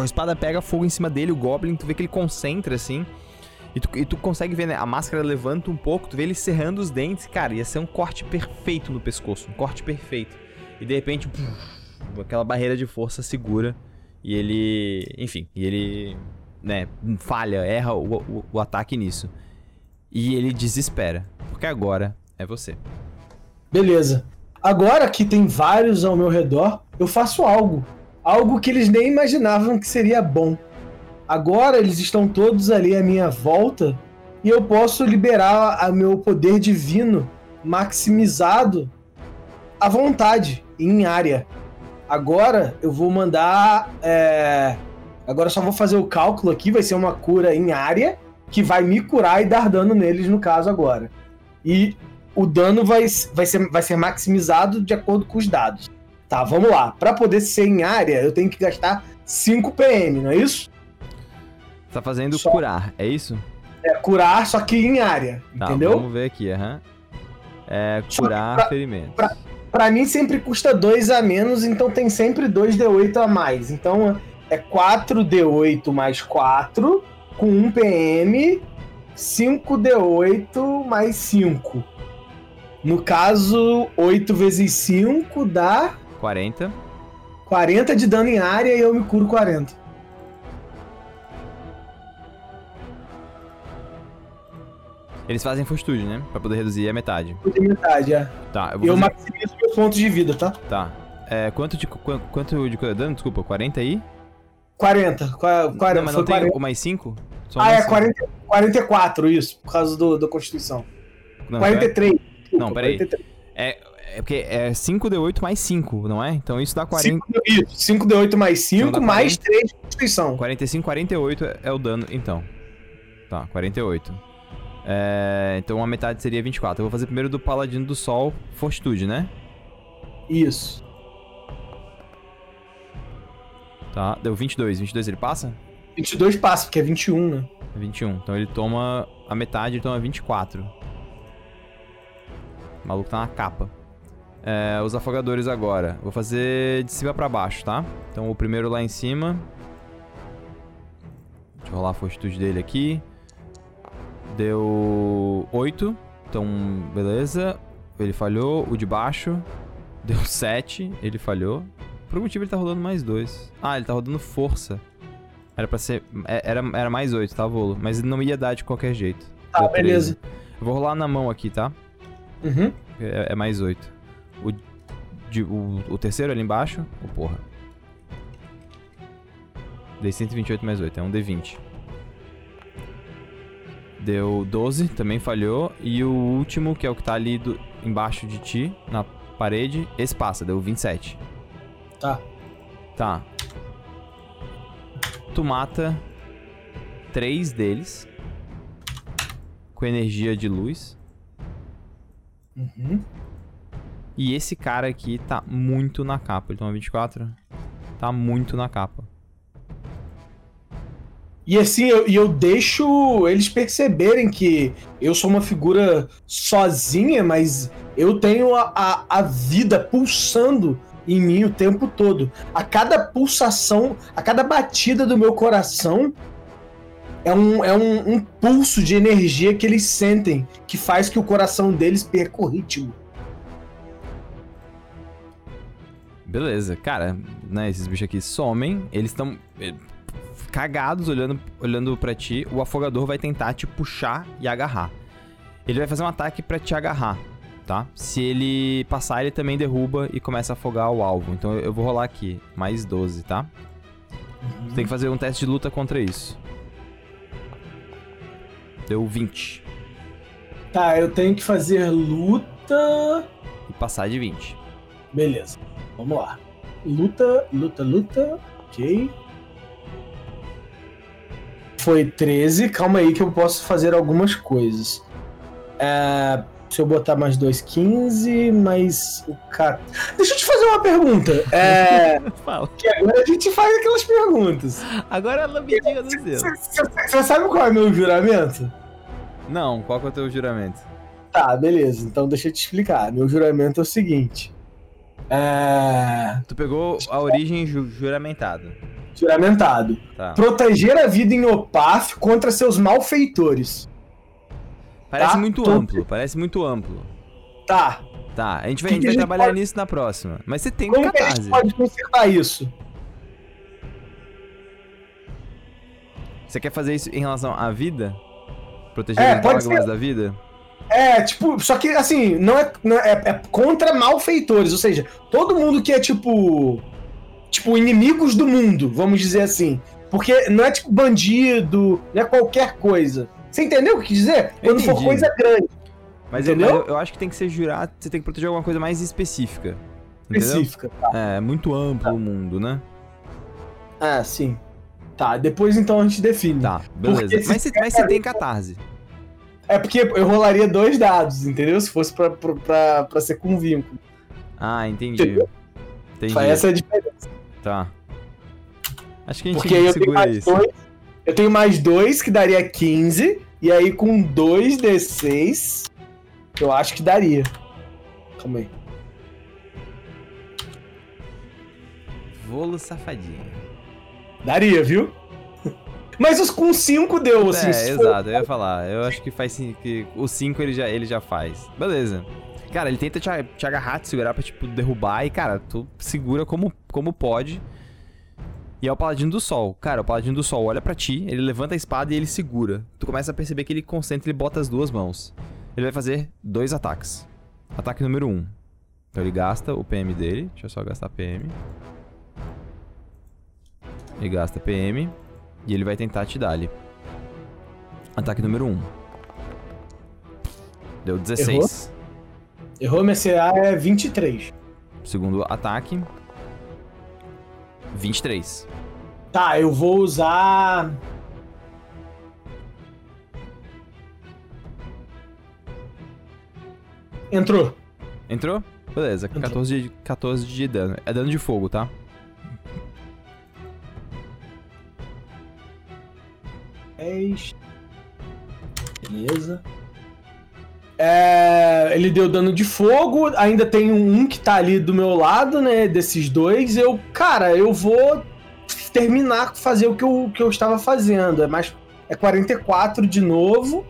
A: A espada pega fogo em cima dele, o Goblin, tu vê que ele concentra, assim. E tu, e tu consegue ver, né? A máscara levanta um pouco, tu vê ele cerrando os dentes. Cara, ia ser um corte perfeito no pescoço. Um corte perfeito. E de repente, puf, aquela barreira de força segura. E ele. Enfim, e ele. Né, falha, erra o, o, o ataque nisso. E ele desespera, porque agora é você.
B: Beleza. Agora que tem vários ao meu redor, eu faço algo. Algo que eles nem imaginavam que seria bom. Agora eles estão todos ali à minha volta e eu posso liberar o meu poder divino maximizado à vontade, em área. Agora eu vou mandar. É... Agora só vou fazer o cálculo aqui, vai ser uma cura em área que vai me curar e dar dano neles, no caso, agora. E o dano vai, vai, ser, vai ser maximizado de acordo com os dados. Tá, vamos lá. Para poder ser em área, eu tenho que gastar 5 PM, não é isso?
A: Tá fazendo só... curar, é isso?
B: É, curar, só que em área, tá, entendeu?
A: Vamos ver aqui, aham. Uhum. É, curar pra, ferimentos.
B: Pra, pra mim sempre custa 2 a menos, então tem sempre 2d8 a mais. Então é 4d8 mais 4 com 1 PM, 5D8 mais 5. No caso, 8 vezes 5 dá.
A: 40.
B: 40 de dano em área e eu me curo 40.
A: Eles fazem fortitude, né? Pra poder reduzir a metade.
B: Reduzir metade, é.
A: Tá,
B: eu vou Eu fazer... maximizo meus pontos de vida, tá?
A: Tá. É, quanto de, quanto de dano? Desculpa, 40 aí?
B: 40. 40
A: não, mas não tem 40. o mais 5? Só
B: Ah, é
A: mais
B: 40, 44, isso, por causa do, da Constituição.
A: Não,
B: 43. desculpa,
A: Não, peraí.
B: 43.
A: É, é porque é 5d8 mais 5, não é? Então isso dá 40,
B: 5, isso, 5D8 mais 5,
A: Então
B: mais 3 de Constituição.
A: 45, 48 é o dano, então. Tá, 48. É, então a metade seria 24. Eu vou fazer primeiro do Paladino do Sol, Fortitude, né?
B: Isso.
A: Tá, deu 22. 22 ele passa?
B: 22 passa, porque é 21, né?
A: 21. Então ele toma a metade, ele toma 24. O maluco tá na capa. É, os afogadores agora. Vou fazer de cima pra baixo, tá? Então o primeiro lá em cima. Deixa eu rolar a fortitude dele aqui. Deu 8. Então, beleza. Ele falhou. O de baixo deu 7. Ele falhou. Por algum motivo ele tá rodando mais 2. Ah, ele tá rodando força. Era pra ser. é- Era, era mais 8, tá, Volo? Mas ele não ia dar de qualquer jeito.
B: Tá,
A: Deu 13.
B: beleza.
A: Eu vou rolar na mão aqui, tá?
B: Uhum.
A: É, é mais 8. O, de- o, o terceiro ali embaixo. Oh, porra. Dei 128 mais 8, é um D20. Deu 12, também falhou. E o último, que é o que tá ali do, embaixo de ti, na parede, esse passa, deu 27.
B: Tá.
A: Tá. Tu mata três deles com energia de luz.
B: Uhum.
A: E esse cara aqui tá muito na capa. Ele toma 24? Tá muito na capa.
B: E assim, eu, eu deixo eles perceberem que eu sou uma figura sozinha, mas eu tenho a, a, a vida pulsando em mim o tempo todo. A cada pulsação, a cada batida do meu coração é um, é um, um pulso de energia que eles sentem, que faz que o coração deles perca o ritmo.
A: Beleza, cara, né? Esses bichos aqui somem. Eles estão cagados olhando, olhando pra ti. O afogador vai tentar te puxar e agarrar. Ele vai fazer um ataque pra te agarrar, tá? Se ele passar, ele também derruba e começa a afogar o alvo. Então eu- vou rolar aqui. Mais 12, tá? Você tem que fazer um teste de luta contra isso. Deu 20.
B: Tá, eu tenho que fazer luta.
A: E passar de 20.
B: Beleza, vamos lá. Luta, luta, luta. Ok. Foi 13. Calma aí que eu posso fazer algumas coisas. É, se eu botar mais dois, 15, mais o cara. Deixa eu te fazer uma pergunta. É,
A: Fala.
B: que agora a gente faz aquelas perguntas.
A: Agora é a lambidinha do.
B: Você sabe qual é o meu juramento?
A: Não, qual que é o teu juramento?
B: Tá, beleza. Então deixa eu te explicar. Meu juramento é o seguinte. É,
A: Tu pegou a origem ju juramentada.
B: Juramentado.
A: Tá.
B: proteger a vida em Opaf contra seus malfeitores.
A: Parece
B: Tá,
A: muito
B: tô-
A: amplo, parece muito amplo.
B: Tá.
A: Tá, a gente vai,
B: Que
A: a gente vai
B: a gente
A: trabalhar
B: pode-
A: nisso na próxima. Mas você tem
B: Como que a
A: catarse.
B: gente pode consertar isso?
A: Você quer fazer isso em relação à vida? Proteger
B: É,
A: os dogmas
B: ser.
A: da vida?
B: É, tipo, só que assim, não é, não é, é contra malfeitores, ou seja, todo mundo que é tipo. Tipo, inimigos do mundo, vamos dizer assim. Porque não é tipo bandido, não é qualquer coisa. Você entendeu o que dizer? Quando for
A: entendi.
B: coisa grande,
A: Mas, eu,
B: Entendeu?
A: eu- eu acho que tem que ser jurado, você tem que proteger alguma coisa mais específica. Entendeu?
B: específica.
A: É, muito amplo o mundo, né?
B: Ah, sim. Tá, depois então a gente define.
A: Tá, beleza.
B: Se
A: Mas você, mas você tem catarse.
B: É porque eu rolaria dois dados, entendeu? Se fosse pra, pra, pra, pra ser com vínculo.
A: Ah, entendi.
B: Entendeu?
A: Entendi.
B: Essa é a diferença.
A: Tá. Acho que a gente
B: Porque eu tenho
A: segura
B: mais
A: isso.
B: dois. Eu tenho mais dois, que daria 15. E aí com 2d6, eu acho que daria. Calma aí.
A: Volo safadinho.
B: Daria, viu? Mas os com 5 deu, assim.
A: é,
B: se for-
A: exato, eu ia falar. Eu acho que faz sim, que o 5 ele já, ele já faz. Beleza. Cara, ele tenta te, te agarrar, te segurar pra, tipo, derrubar. E, cara, tu segura como, como pode. E é o Paladino do Sol. Cara, o Paladino do Sol olha pra ti, ele levanta a espada e ele segura. Tu começa a perceber que ele concentra e bota as duas mãos. Ele vai fazer dois ataques. Ataque número 1. Um. Então ele gasta o PM dele. Deixa eu só gastar PM. Ele gasta PM. E ele vai tentar te dar ali. Ataque número 1. Deu 16.
B: Errou, minha CA é 23.
A: Segundo ataque. 23.
B: Tá, eu vou usar. Entrou.
A: Entrou? Beleza,
B: Entrou.
A: 14 de, 14 de dano. É dano de fogo, tá?
B: Beleza. É, ele deu dano de fogo, ainda tem um que tá ali do meu lado, né? Desses dois. Eu, cara, eu vou terminar, fazer o que eu, que eu estava fazendo. É mais. É 44 de novo.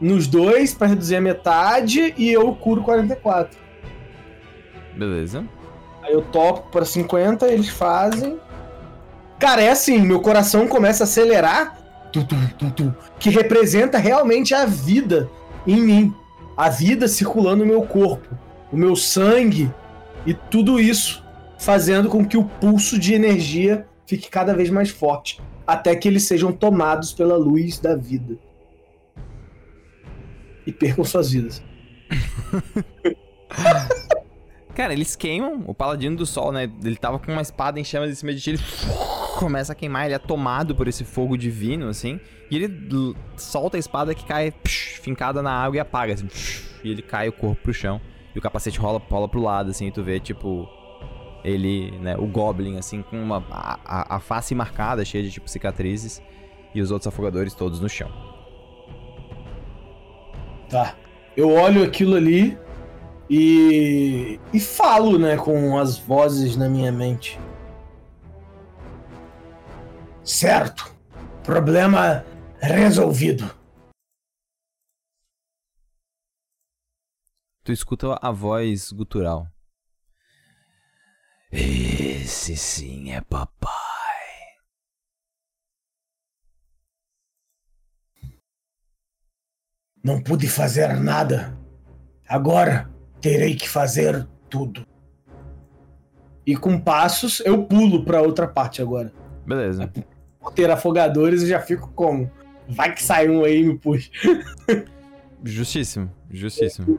B: Nos dois, pra reduzir a metade, e eu curo 44.
A: Beleza.
B: Aí eu toco pra 50, eles fazem. Cara, é assim, meu coração começa a acelerar, que representa realmente a vida em mim. A vida circulando no meu corpo, o meu sangue e tudo isso fazendo com que o pulso de energia fique cada vez mais forte, até que eles sejam tomados pela luz da vida. E percam suas vidas.
A: Cara, eles queimam. O Paladino do Sol, né? Ele tava com uma espada em chamas em cima de ti. Ele começa a queimar. Ele é tomado por esse fogo divino, assim. E ele solta a espada que cai psh, fincada na água e apaga, assim. psh, E ele cai o corpo pro chão. E o capacete rola, rola pro lado, assim. E tu vê, tipo... Ele, né? O Goblin, assim, com uma... A- a face marcada, cheia de, tipo, cicatrizes. E os outros afogadores todos no chão.
B: Tá. Eu olho aquilo ali e. e falo, né, com as vozes na minha mente. Certo. Problema resolvido.
A: Tu escuta a voz gutural.
C: Esse sim é papai.
B: Não pude fazer nada. Agora terei que fazer tudo. E com passos eu pulo pra outra parte agora.
A: Beleza.
B: Por ter afogadores eu já fico como? Vai que sai um aí e me puxa.
A: Justíssimo. Justíssimo.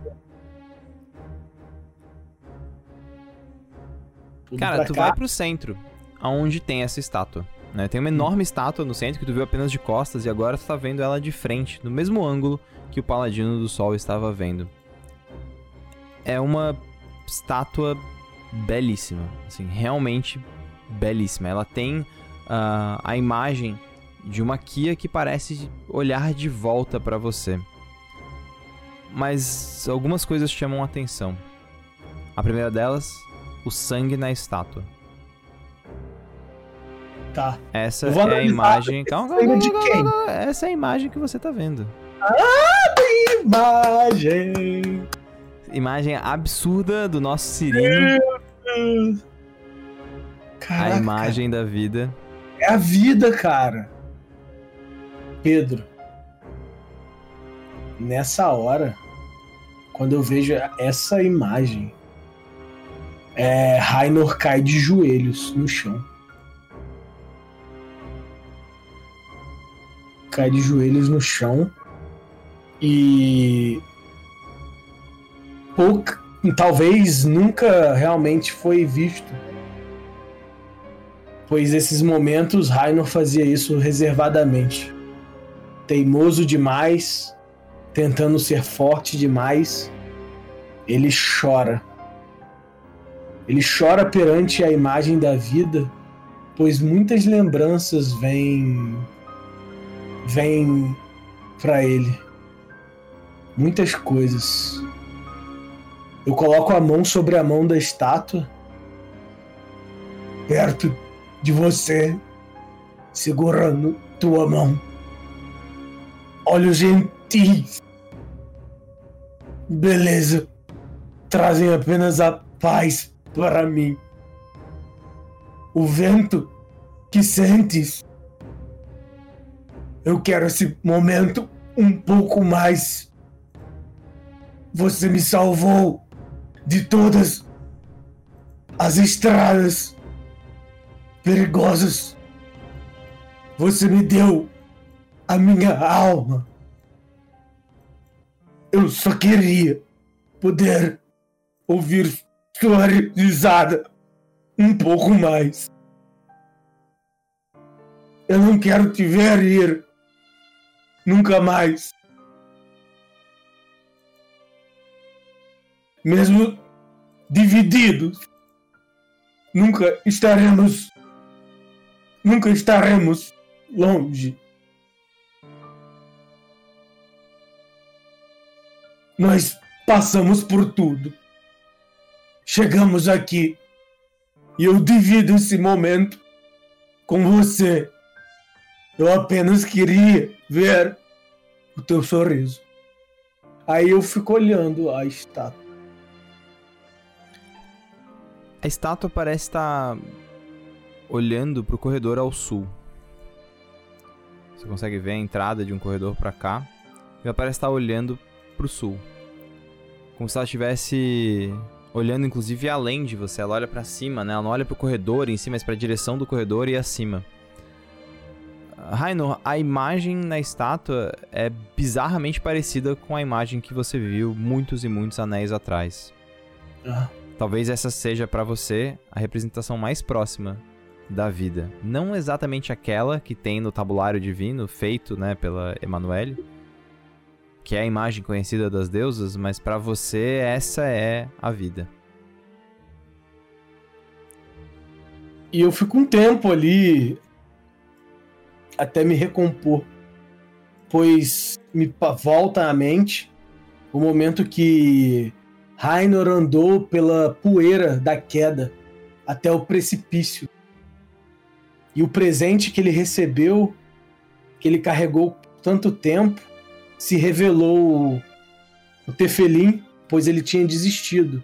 B: Pulo
A: Cara, tu
B: cá.
A: vai pro centro, aonde tem essa estátua. Né? Tem uma enorme estátua no centro que tu viu apenas de costas e agora tu tá vendo ela de frente, no mesmo ângulo que o Paladino do Sol estava vendo. É uma estátua belíssima, assim, realmente belíssima. Ela tem ah, a imagem de uma Kia que parece olhar de volta pra você. Mas algumas coisas chamam a atenção. A primeira delas, o sangue na estátua.
B: Tá.
A: Essa é a imagem. Calma, calma,
B: de quem?
A: Essa é a imagem que você tá vendo.
B: Imagem.
A: Imagem absurda do nosso Cirino.
B: Caraca,
A: a imagem da vida.
B: É a vida, cara. Pedro. Nessa hora, quando eu vejo essa imagem, é, Rainor cai de joelhos no chão. Cai de joelhos no chão e talvez nunca realmente foi visto pois esses momentos Rainor fazia isso reservadamente. Teimoso demais, tentando ser forte demais, ele chora. Ele chora perante a imagem da vida, pois muitas lembranças vêm vêm para ele. Muitas coisas. Eu coloco a mão sobre a mão da estátua, perto de você, segurando tua mão. Olhos gentis. Beleza. Trazem apenas a paz para mim. O vento que sentes. Eu quero esse momento um pouco mais. Você me salvou de todas as estradas perigosas. Você me deu a minha alma. Eu só queria poder ouvir sua risada um pouco mais. Eu não quero te ver ir. Nunca mais. Mesmo divididos, nunca estaremos. Nunca estaremos longe. Nós passamos por tudo. Chegamos aqui e eu divido esse momento com você. Eu apenas queria ver o teu sorriso. Aí eu fico olhando a estátua.
A: A estátua parece estar olhando para o corredor ao sul. Você consegue ver a entrada de um corredor para cá. E ela parece estar olhando para o sul. Como se ela estivesse olhando inclusive além de você. Ela olha para cima, né? Ela não olha para o corredor em si, mas para a direção do corredor e acima. Rainor, a imagem na estátua é bizarramente parecida com a imagem que você viu muitos e muitos anéis atrás.
B: Ah.
A: Talvez essa seja para você a representação mais próxima da vida. Não exatamente aquela que tem no tabulário divino feito, né, pela Emanuele, que é a imagem conhecida das deusas, mas para você essa é a vida.
B: E eu fico um tempo ali até me recompor, pois me volta à mente o momento que Rainor andou pela poeira da queda até o precipício. E o presente que ele recebeu, que ele carregou tanto tempo, se revelou o Tefelim, pois ele tinha desistido.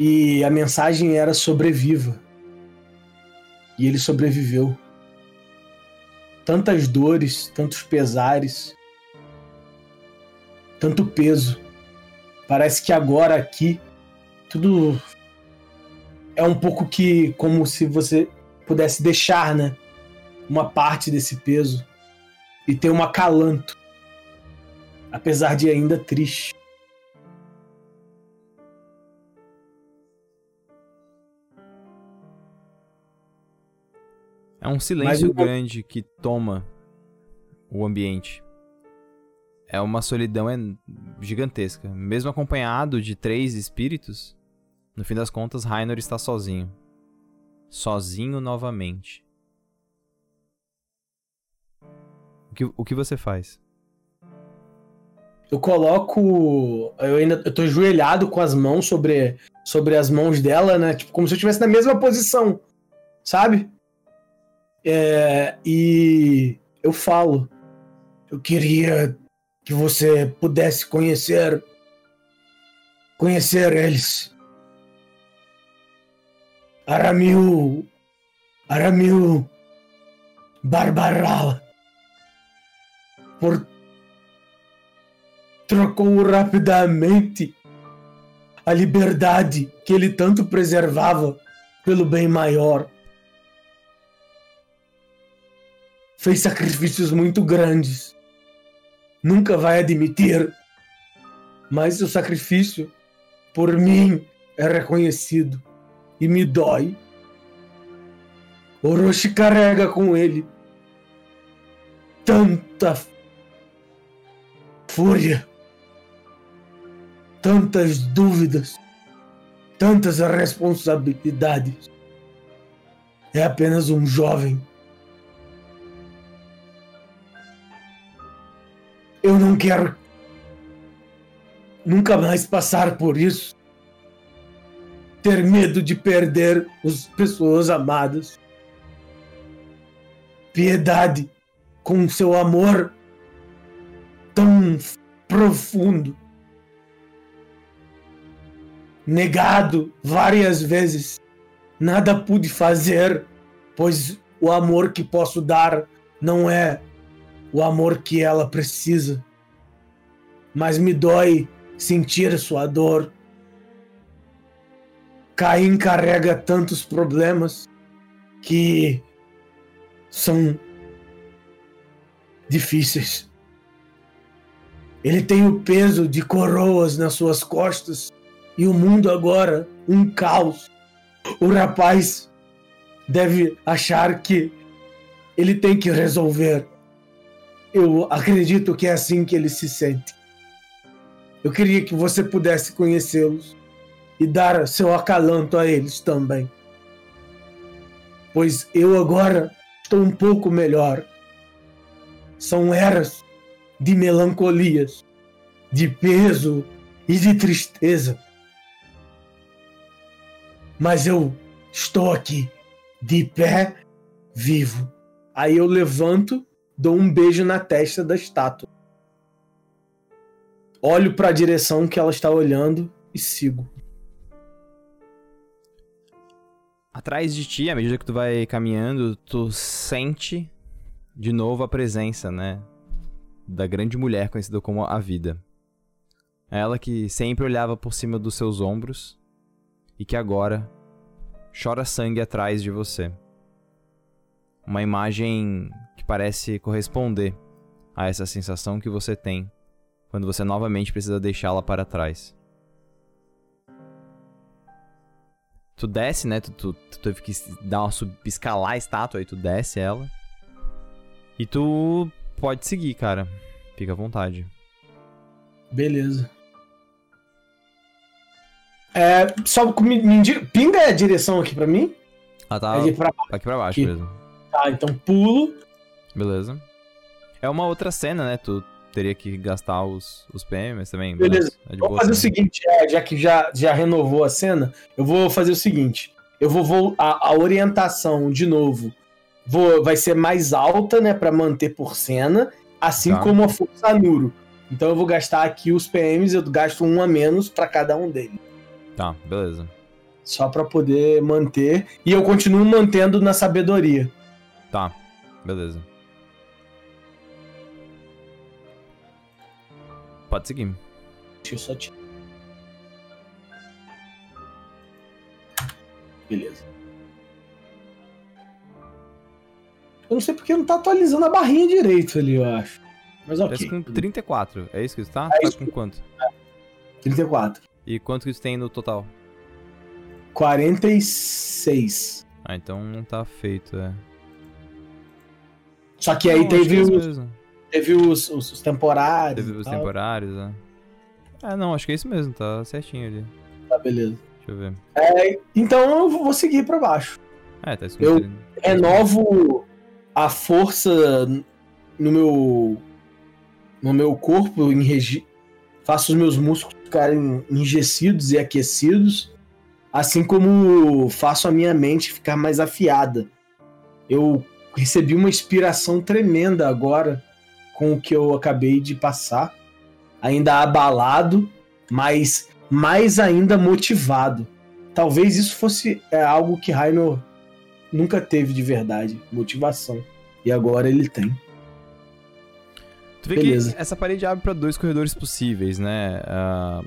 B: E a mensagem era sobreviva. E ele sobreviveu. Tantas dores, tantos pesares, tanto peso. Parece que agora aqui tudo é um pouco que como se você pudesse deixar, né, uma parte desse peso e ter um acalanto, apesar de ainda triste.
A: É um silêncio grande que toma o ambiente. É uma solidão gigantesca. Mesmo acompanhado de três espíritos, no fim das contas, Rainor está sozinho. Sozinho novamente. O que, o que você faz?
B: Eu coloco. Eu ainda eu tô ajoelhado com as mãos sobre, sobre as mãos dela, né? Tipo, como se eu estivesse na mesma posição. Sabe? É, e eu falo. Eu queria que você pudesse conhecer. Conhecer eles. Aramil. Aramil. Barbarala. Por. Trocou rapidamente a liberdade que ele tanto preservava pelo bem maior. fez sacrifícios muito grandes. Nunca vai admitir, mas o sacrifício por mim é reconhecido e me dói. Orochi carrega com ele tanta fúria, tantas dúvidas, tantas responsabilidades. É apenas um jovem Eu não quero nunca mais passar por isso. Ter medo de perder as pessoas amadas. Piedade com seu amor tão profundo. Negado várias vezes. Nada pude fazer, pois o amor que posso dar não é o amor que ela precisa. Mas me dói sentir sua dor. Caim carrega tantos problemas que são difíceis. Ele tem o peso de coroas nas suas costas e o mundo agora um caos. O rapaz deve achar que ele tem que resolver. Eu acredito que é assim que ele se sente. Eu queria que você pudesse conhecê-los e dar seu acalanto a eles também. Pois eu agora estou um pouco melhor. São eras de melancolias, de peso e de tristeza. Mas eu estou aqui, de pé, vivo. Aí eu levanto, dou um beijo na testa da estátua. Olho para a direção que ela está olhando e sigo.
A: Atrás de ti, à medida que tu vai caminhando, tu sente de novo a presença, né? Da grande mulher conhecida como a vida. Ela que sempre olhava por cima dos seus ombros e que agora chora sangue atrás de você. Uma imagem que parece corresponder a essa sensação que você tem quando você novamente precisa deixá-la para trás. Tu desce, né? Tu, tu, tu teve que dar uma sub, escalar a estátua, aí tu desce ela. E tu pode seguir, cara. Fica à vontade.
B: Beleza. É, só me, me pinga a direção aqui pra mim.
A: Ah, tá. É pra... Aqui pra baixo aqui. mesmo.
B: Tá, então pulo.
A: Beleza. É uma outra cena, né? Tu teria que gastar os, os PMs também.
B: Beleza. É Vamos fazer o seguinte, é, já que já, já renovou a cena, eu vou fazer o seguinte. Eu vou, vou a, a orientação de novo vou, vai ser mais alta, né, para manter por cena, assim tá. como a força Nuro. Então eu vou gastar aqui os PMs, eu gasto um a menos para cada um deles.
A: Tá, beleza.
B: Só para poder manter. E eu continuo mantendo na sabedoria.
A: Tá, beleza. Pode seguir.
B: Deixa eu só te... Beleza. Eu não sei porque não tá atualizando a barrinha direito ali, eu acho. Mas ok.
A: Tá com 34, é isso que você tá? É tá com quanto?
B: 34.
A: E quanto que você tem no total?
B: 46.
A: Ah, então não tá feito, é.
B: Só que aí não, teve, é os, teve os, os, os, temporários.
A: Teve os temporários, é. É, não, acho que é isso mesmo, tá certinho ali.
B: Tá, beleza.
A: Deixa eu ver.
B: É, então eu vou seguir pra baixo.
A: É, tá escrito.
B: Eu renovo a força no meu no meu corpo, em faço os meus músculos ficarem enrijecidos e aquecidos, assim como faço a minha mente ficar mais afiada. Eu recebi uma inspiração tremenda agora com o que eu acabei de passar, ainda abalado, mas mais ainda motivado. Talvez isso fosse é, algo que Rainer nunca teve de verdade motivação. E agora ele tem.
A: Tu vê Beleza. que essa parede abre para dois corredores possíveis, né? Uh,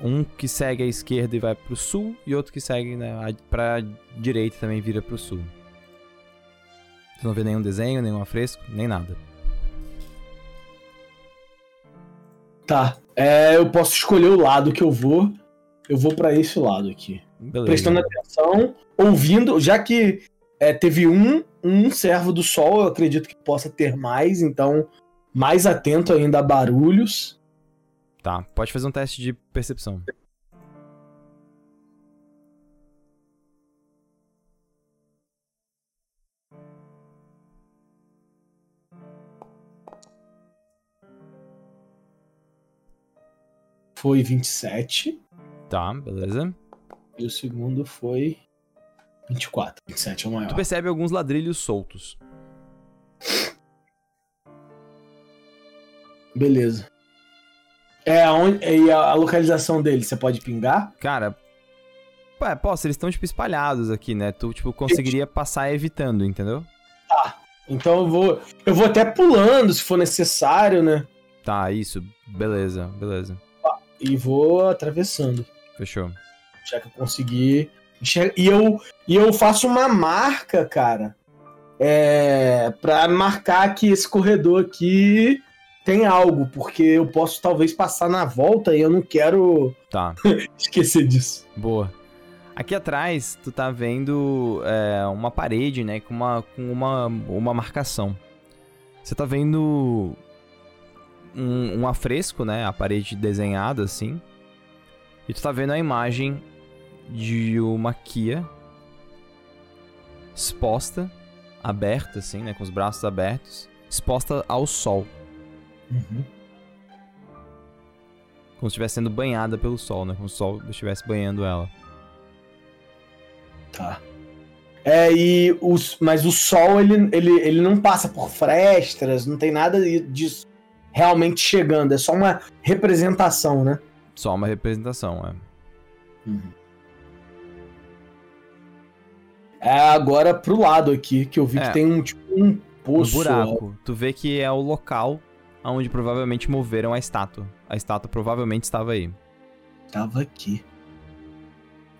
A: um que segue à esquerda e vai pro sul, e outro que segue né, pra direita e também vira pro sul. Você não vê nenhum desenho, nenhum afresco, nem nada.
B: Tá. É, eu posso escolher o lado que eu vou. Eu vou para esse lado aqui. Beleza. Prestando atenção, ouvindo, já que é, teve um, um servo do sol, eu acredito que possa ter mais, então mais atento ainda a barulhos.
A: Tá, pode fazer um teste de percepção.
B: Foi 27.
A: Tá, beleza.
B: E o segundo foi 24. 27 é o maior.
A: Tu percebe alguns ladrilhos soltos.
B: Beleza. É onde e a, localização dele, você pode pingar?
A: Cara, Ué, posso, eles estão tipo espalhados aqui, né? Tu tipo conseguiria passar evitando, entendeu?
B: Tá. Então eu vou, eu vou até pulando se for necessário, né?
A: Tá, isso. Beleza, beleza.
B: E vou atravessando.
A: Fechou.
B: Já que eu consegui e eu, e eu faço uma marca, cara, é, para marcar que esse corredor aqui tem algo, porque eu posso talvez passar na volta e eu não quero
A: Tá,
B: esquecer disso.
A: boa. Aqui atrás, tu tá vendo é, uma parede, né, com uma, com uma, uma marcação. Você tá vendo um, um afresco, né, a parede desenhada assim. E tu tá vendo a imagem de uma Kia exposta, aberta assim, né, com os braços abertos, exposta ao sol,
B: Uhum.
A: como se estivesse sendo banhada pelo sol, né, como se o sol estivesse banhando ela.
B: Tá. É, e os, mas o sol, ele, ele, ele não passa por frestas, não tem nada disso realmente chegando, é só uma representação, né?
A: Só uma representação, é.
B: É agora pro lado aqui, que eu vi
A: É.
B: que tem um tipo um
A: Um
B: poço.
A: buraco. Tu vê que é o local onde provavelmente moveram a estátua. A estátua provavelmente estava aí.
B: ó, Tava aqui.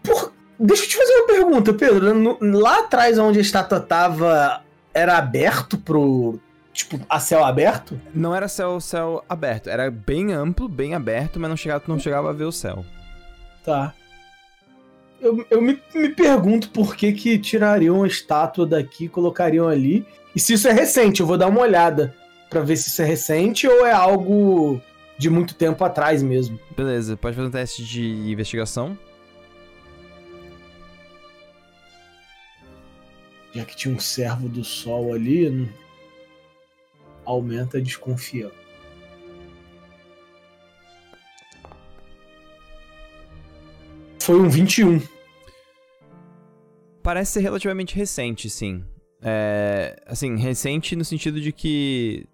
B: Por... Deixa eu te fazer uma pergunta, Pedro. Lá atrás, onde a estátua tava, era aberto pro. Tipo, a céu aberto?
A: Não era céu, céu aberto, era bem amplo, bem aberto, mas não chegava, não chegava a ver o céu.
B: Tá. Eu, eu me, me pergunto por que que tirariam a estátua daqui e colocariam ali. E se isso é recente, eu vou dar uma olhada pra ver se isso é recente ou é algo de muito tempo atrás mesmo.
A: Beleza, pode fazer um teste de investigação.
B: Já que tinha um servo do sol ali, aumenta a desconfiança. Foi um 21.
A: Parece ser relativamente recente, sim. É, assim, recente no sentido de que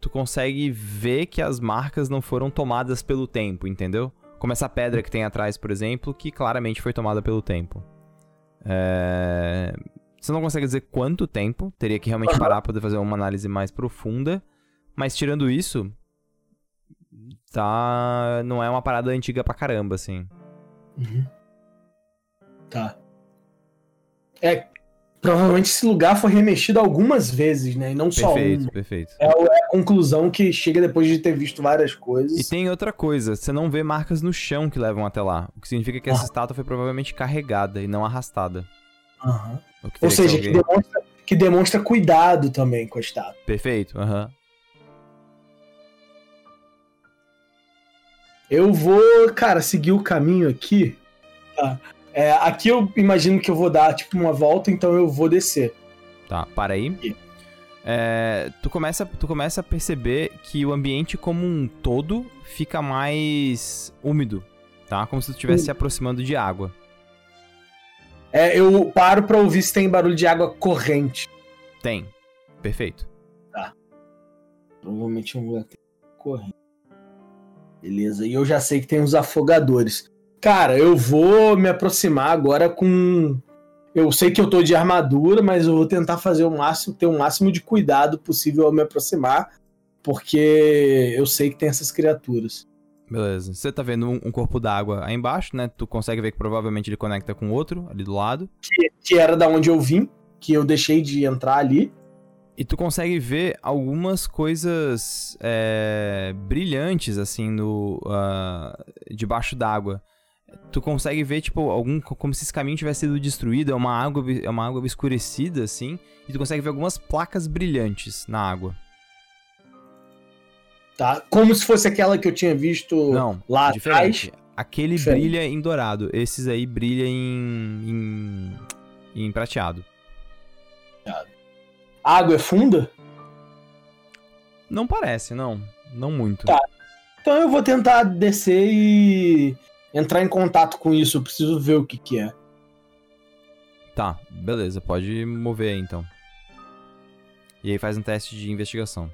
A: tu consegue ver que as marcas não foram tomadas pelo tempo, entendeu? Como essa pedra que tem atrás, por exemplo, que claramente foi tomada pelo tempo. É, Você não consegue dizer quanto tempo, teria que realmente parar pra poder fazer uma análise mais profunda. Mas tirando isso, tá. Não é uma parada antiga pra caramba, assim.
B: Uhum. Tá. É, provavelmente esse lugar foi remexido algumas vezes, né? E não só
A: Perfeito,
B: uma.
A: perfeito.
B: É a conclusão que chega depois de ter visto várias
A: E
B: coisas.
A: tem outra coisa, você não vê marcas no chão que levam até lá. O que significa que essa
B: Ah.
A: estátua foi provavelmente carregada e não arrastada. Que
B: Ou seja, que
A: alguém-
B: demonstra, que demonstra cuidado também com a estátua.
A: Perfeito, aham.
B: Eu vou, cara, seguir o caminho aqui. Tá. É, aqui eu imagino que eu vou dar tipo uma volta, então eu vou descer.
A: Tá, para aí. É, tu, começa, tu começa a perceber que o ambiente como um todo fica mais úmido, tá? Como se tu estivesse
B: Hum.
A: se aproximando de água.
B: É, eu paro pra ouvir se tem barulho de água corrente.
A: Tem. Perfeito.
B: Provavelmente um lugar que tem corrente. Beleza, e eu já sei que tem os afogadores. Cara, eu vou me aproximar agora com. Eu sei que eu tô de armadura, mas eu vou tentar fazer o máximo, ter o máximo de cuidado possível ao me aproximar, porque eu sei que tem essas criaturas.
A: Beleza. Você tá vendo um, um corpo d'água aí embaixo, né? Tu consegue ver que provavelmente ele conecta com outro ali do lado.
B: Que era da onde eu vim, que eu deixei de entrar ali.
A: E tu consegue ver algumas coisas é, brilhantes, assim, no, ah, debaixo d'água. Tu consegue ver, tipo, algum, como se esse caminho tivesse sido destruído, é uma água, é uma água obscurecida, assim, e tu consegue ver algumas placas brilhantes na água.
B: Tá? Como se fosse aquela que eu tinha visto
A: Não,
B: lá
A: diferente.
B: atrás.
A: Aquele
B: Diferente.
A: brilha em dourado, esses aí brilha em, em, em prateado.
B: A água é funda?
A: Não parece, não. Não muito.
B: Tá. Então eu vou tentar descer e entrar em contato com isso. Eu preciso ver o que, que é.
A: Tá, beleza, pode mover aí então. E aí faz um teste de investigação.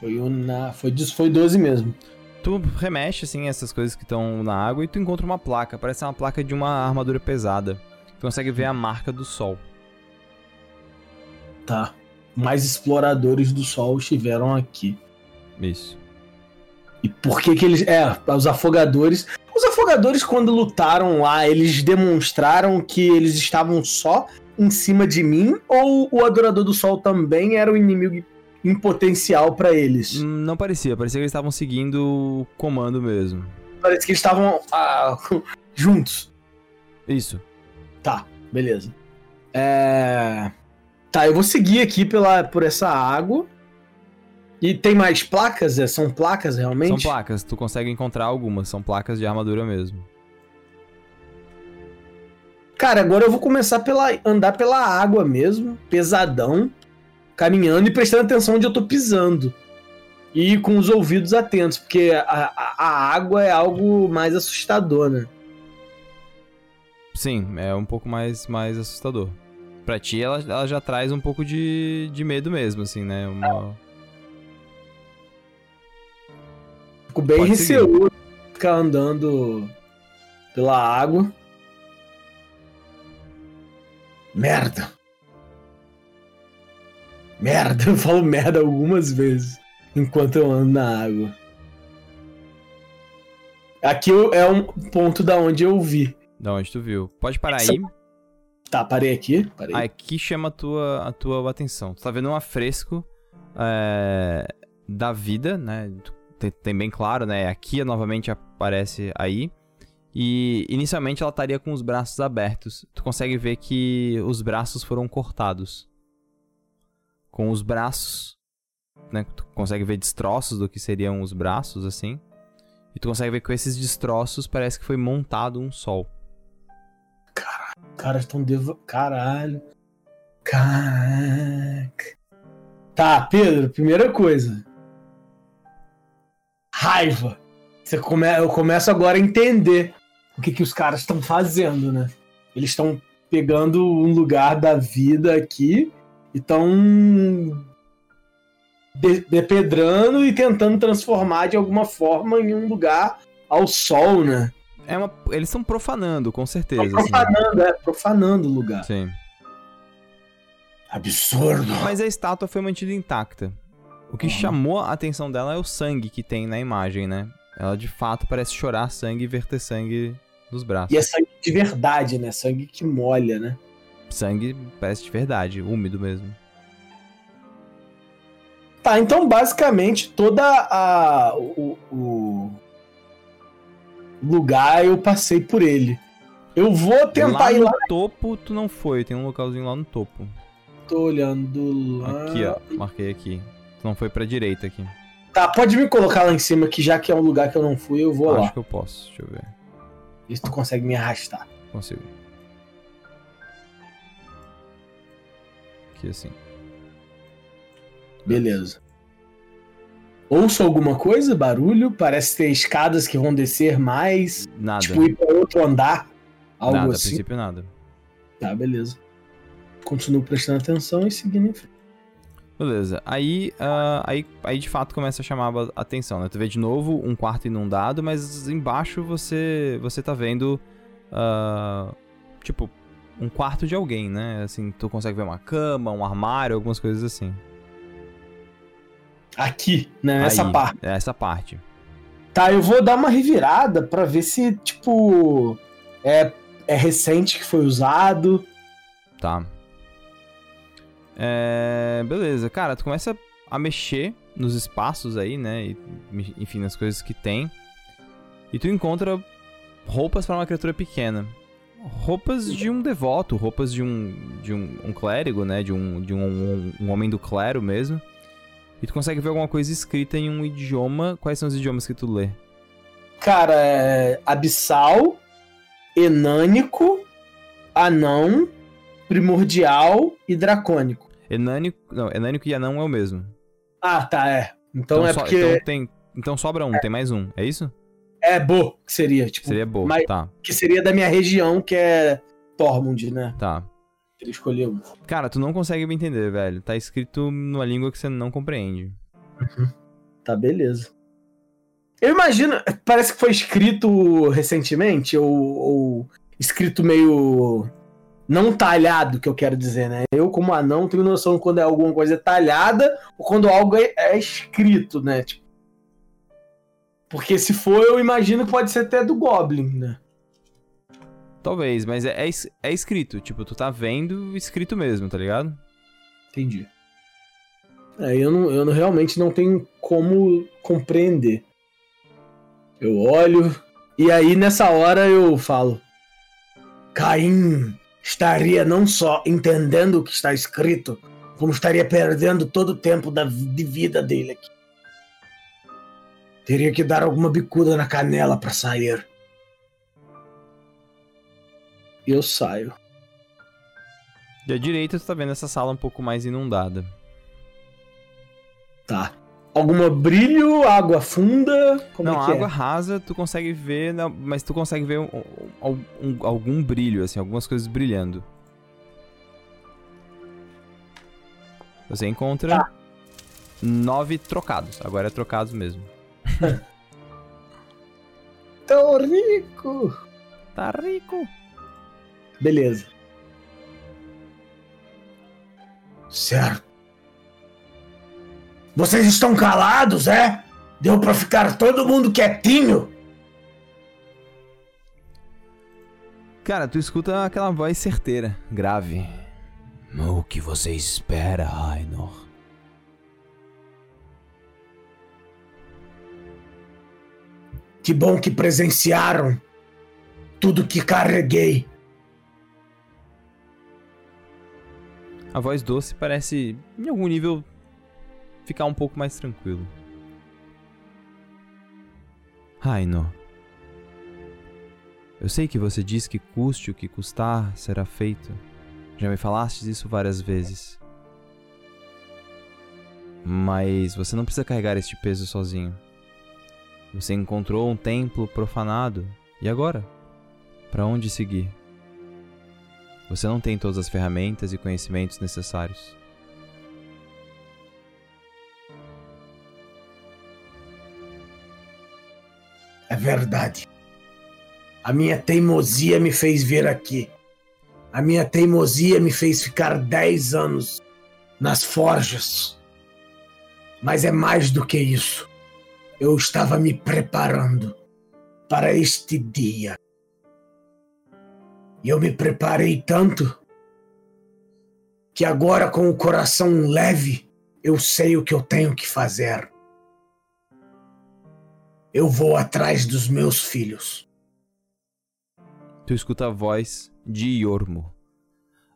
B: Foi, na... foi, foi 12 mesmo.
A: Tu remexe assim essas coisas que estão na água e tu encontra uma placa, parece uma placa de uma armadura pesada. Tu consegue ver a marca do sol.
B: Tá. Mais exploradores do sol estiveram aqui.
A: Isso.
B: E por que que eles. É, os afogadores. Os afogadores, quando lutaram lá, eles demonstraram que eles estavam só em cima de mim? Ou o Adorador do Sol também era o inimigo em potencial pra eles?
A: Hum, Não parecia, parecia que eles estavam seguindo o comando mesmo.
B: Parece que eles estavam ah, juntos.
A: Isso.
B: Tá, beleza. É... Tá, eu vou seguir aqui pela, por essa água. E tem mais placas? É, São placas realmente?
A: São placas, tu consegue encontrar algumas, são placas de armadura mesmo.
B: Cara, agora eu vou começar pela andar pela água mesmo, pesadão, caminhando e prestando atenção onde eu tô pisando. E com os ouvidos atentos, porque a, a, a água é algo mais assustador, né?
A: Sim, é um pouco mais, mais assustador. Pra ti, ela, ela já traz um pouco de, de medo mesmo, assim, né? Uma...
B: Fico bem receoso ficar andando pela água. Merda. Merda, eu falo merda algumas vezes enquanto eu ando na água. Aqui é um ponto da onde eu vi.
A: Da onde tu viu. Pode parar
B: Essa-
A: aí.
B: Tá, parei aqui. Parei.
A: Aqui chama a tua, a tua atenção. Tu tá vendo um afresco é, da vida, né? Tem, tem bem claro, né? Aqui novamente aparece aí. E inicialmente ela estaria com os braços abertos. Tu consegue ver que os braços foram cortados. Com os braços, né? Tu consegue ver destroços do que seriam os braços, assim. E tu consegue ver que com esses destroços parece que foi montado um sol.
B: Os caras estão devo... Caralho. Caraca. Tá, Pedro, primeira coisa. Raiva. Você come... Eu começo agora a entender o que, que os caras estão fazendo, né? Eles estão pegando um lugar da vida aqui e estão de- depedrando e tentando transformar de alguma forma em um lugar ao sol, né?
A: É uma, eles estão profanando, com certeza.
B: Estão
A: assim.
B: profanando, é, profanando o lugar.
A: Sim.
B: Absurdo.
A: Mas a estátua foi mantida intacta. O que
B: Uhum.
A: chamou a atenção dela é o sangue que tem na imagem, né? Ela de fato parece chorar sangue e verter sangue nos braços.
B: E é sangue de verdade, né? Sangue que molha, né?
A: Sangue parece de verdade, úmido mesmo.
B: Tá, então basicamente toda a o, o lugar eu passei por ele. Eu vou tentar
A: lá
B: ir
A: no
B: lá.
A: topo, tu não foi. Tem um localzinho lá no topo.
B: Tô olhando lá.
A: Aqui, ó. Marquei aqui. Tu não foi pra direita aqui.
B: Tá, pode me colocar lá em cima que já que é um lugar que eu não fui, eu vou
A: Acho
B: lá.
A: que eu posso. Deixa eu ver.
B: Se tu consegue me arrastar.
A: Consigo. Aqui assim.
B: Beleza. Ouço alguma coisa? Barulho? Parece ter escadas que vão descer mais.
A: Nada.
B: Tipo, ir pra outro andar. Algo
A: nada, a
B: assim.
A: princípio nada.
B: Tá, beleza. Continuo prestando atenção e seguindo em frente.
A: Beleza. Aí, ah, aí, aí de fato começa a chamar a atenção, né? Tu vê de novo um quarto inundado, mas embaixo você você tá vendo ah, tipo um quarto de alguém, né? Assim, tu consegue ver uma cama, um armário, algumas coisas assim.
B: Aqui, né? Nessa
A: Aí,
B: parte.
A: é Essa parte.
B: Tá, eu vou dar uma revirada pra ver se, tipo, é, é recente que foi usado.
A: Tá. É, beleza, cara, tu começa a mexer nos espaços aí, né? E, enfim, nas coisas que tem. E tu encontra roupas para uma criatura pequena. Roupas de um devoto, roupas de um de um, um clérigo, né? De, um, de um, um, um homem do clero mesmo. E tu consegue ver alguma coisa escrita em um idioma. Quais são os idiomas que tu lê?
B: Cara, é abissal, enânico, anão, primordial e dracônico.
A: Enânico. Não, Enânico e Anão é o mesmo.
B: Ah, tá, é. Então, é
A: so-
B: porque
A: então, tem, então sobra um, tem mais um, é isso?
B: é Bo, que seria, tipo,
A: Seria boa,
B: mas-
A: tá,
B: que seria da minha região, que é Tormund, né?
A: tá.
B: Ele escolheu.
A: Cara, tu não consegue me entender, velho. Tá escrito numa língua que você não compreende.
B: Tá, beleza. Eu imagino, parece que foi escrito recentemente, ou, ou escrito meio. Não talhado, que eu quero dizer, né? Eu, como anão, tenho noção quando é alguma coisa talhada ou quando algo é, é escrito, né? Tipo, Porque se for, eu imagino que pode ser até do Goblin, né?
A: Talvez, mas é, é, é escrito. Tipo, tu tá vendo escrito mesmo, tá ligado?
B: Entendi. É, eu, não, eu não, realmente não tenho como compreender. Eu olho, e aí nessa hora eu falo: Caim estaria não só entendendo o que está escrito, como estaria perdendo todo o tempo da, de vida dele aqui. Teria que dar alguma bicuda na canela para sair. Eu saio.
A: À direita tu tá vendo essa sala um pouco mais inundada.
B: Tá. Alguma brilho, água funda? Como
A: não,
B: é que
A: água
B: é?
A: rasa tu consegue ver, mas tu consegue ver um, um, um, algum brilho, assim, algumas coisas brilhando. Você encontra tá. nove trocados. Agora é trocados mesmo.
B: Tô rico!
A: Tá rico!
B: Beleza. Certo. Vocês estão calados, é? Deu pra ficar todo mundo quietinho?
A: Cara, tu escuta aquela voz certeira, grave.
C: O que você espera, Rainor?
B: Que bom que presenciaram tudo que carreguei.
A: A voz doce parece, em algum nível, ficar um pouco mais tranquilo. Raino. Eu sei que você diz que custe o que custar, será feito. Já me falastes isso várias vezes. Mas você não precisa carregar este peso sozinho. Você encontrou um templo profanado. E agora? Para onde seguir? Você não tem todas as ferramentas e conhecimentos necessários.
B: É verdade. A minha teimosia me fez vir aqui. A minha teimosia me fez ficar dez anos nas forjas. Mas é mais do que isso. Eu estava me preparando para este dia. E eu me preparei tanto que agora, com o coração leve, eu sei o que eu tenho que fazer eu vou atrás dos meus filhos.
A: Tu escuta a voz de Yormo.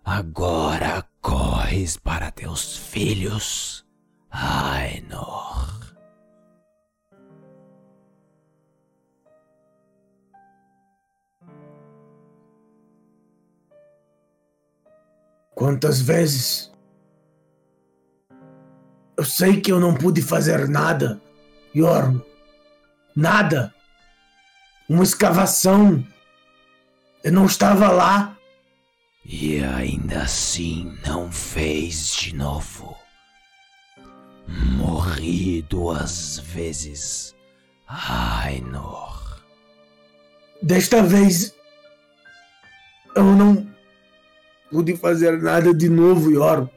C: Agora corres para teus filhos, Ainor.
B: Quantas vezes? Eu sei que eu não pude fazer nada, Yormo. Nada. Uma escavação. Eu não estava lá.
C: E ainda assim não fez de novo. Morri duas vezes, Ainor.
B: Desta vez eu não pude fazer nada de novo, Yor.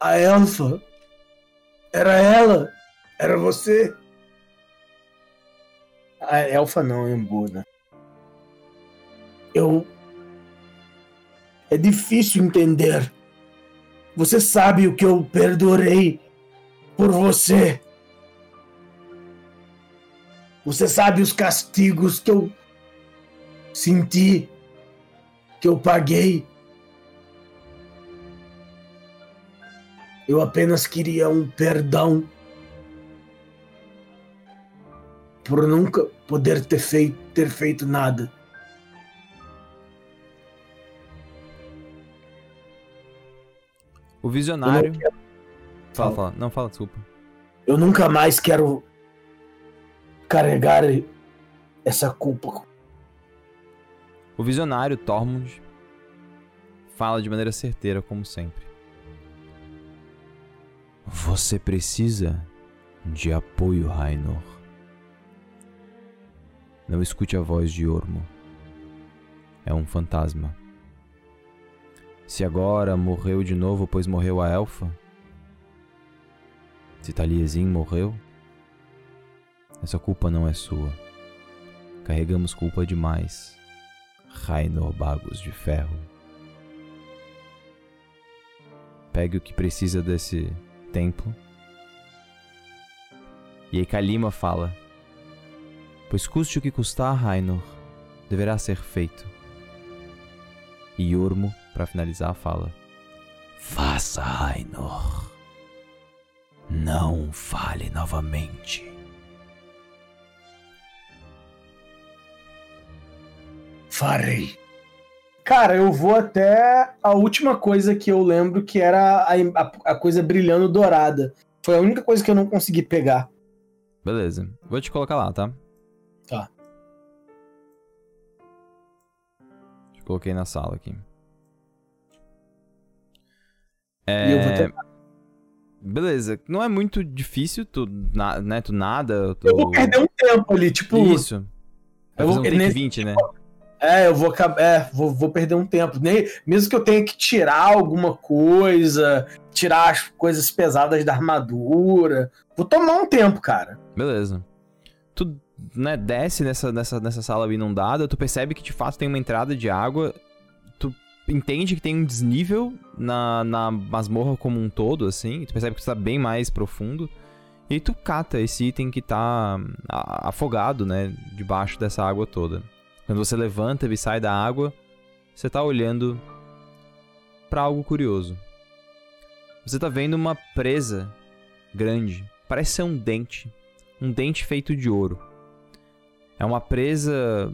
B: A elfa era ela, era você. A elfa não, é Buda. Eu. É difícil entender. Você sabe o que eu perdoarei por você. Você sabe os castigos que eu senti, que eu paguei. Eu apenas queria um perdão por nunca poder ter feito, ter feito nada.
A: O visionário. Quero... Fala, fala. Não, fala, desculpa.
B: Eu nunca mais quero carregar essa culpa.
A: O visionário Tormund fala de maneira certeira, como sempre.
C: Você precisa de apoio, Rainor. Não escute a voz de Ormo. É um fantasma. Se agora morreu de novo, pois morreu a elfa. Se Taliesin morreu, Essa culpa não é sua. Carregamos culpa demais. Rainor Bagos de Ferro. Pegue o que precisa desse templo. E aí Kalima fala: Pois custe o que custar, Rainor, deverá ser feito. E Yormo, para finalizar, fala: Faça, Rainor. Não fale novamente.
B: Farei. Cara, eu vou até a última coisa que eu lembro que era a, a, a, coisa brilhando dourada. Foi a única coisa que eu não consegui pegar.
A: Beleza. Vou te colocar lá, tá?
B: Tá.
A: Coloquei na sala aqui.
B: É... E eu vou é, tentar.
A: Beleza. Não é muito difícil, tu, na, né, tu nada. Tu...
B: Eu vou perder um tempo ali, tipo.
A: Isso. Vai eu vou um take 20, né?
B: É, eu vou, é, vou, vou perder um tempo. Nem, mesmo que eu tenha que tirar alguma coisa, tirar as coisas pesadas da armadura. Vou tomar um tempo, cara.
A: Beleza. Tu né, desce nessa, nessa, nessa sala inundada, tu percebe que de fato tem uma entrada de água. Tu entende que tem um desnível na, na masmorra como um todo, assim. Tu percebe que tu tá bem mais profundo. E tu cata esse item que tá afogado, né, debaixo dessa água toda. Quando você levanta e sai da água, você está olhando para algo curioso. Você está vendo uma presa grande, parece ser um dente, um dente feito de ouro. É uma presa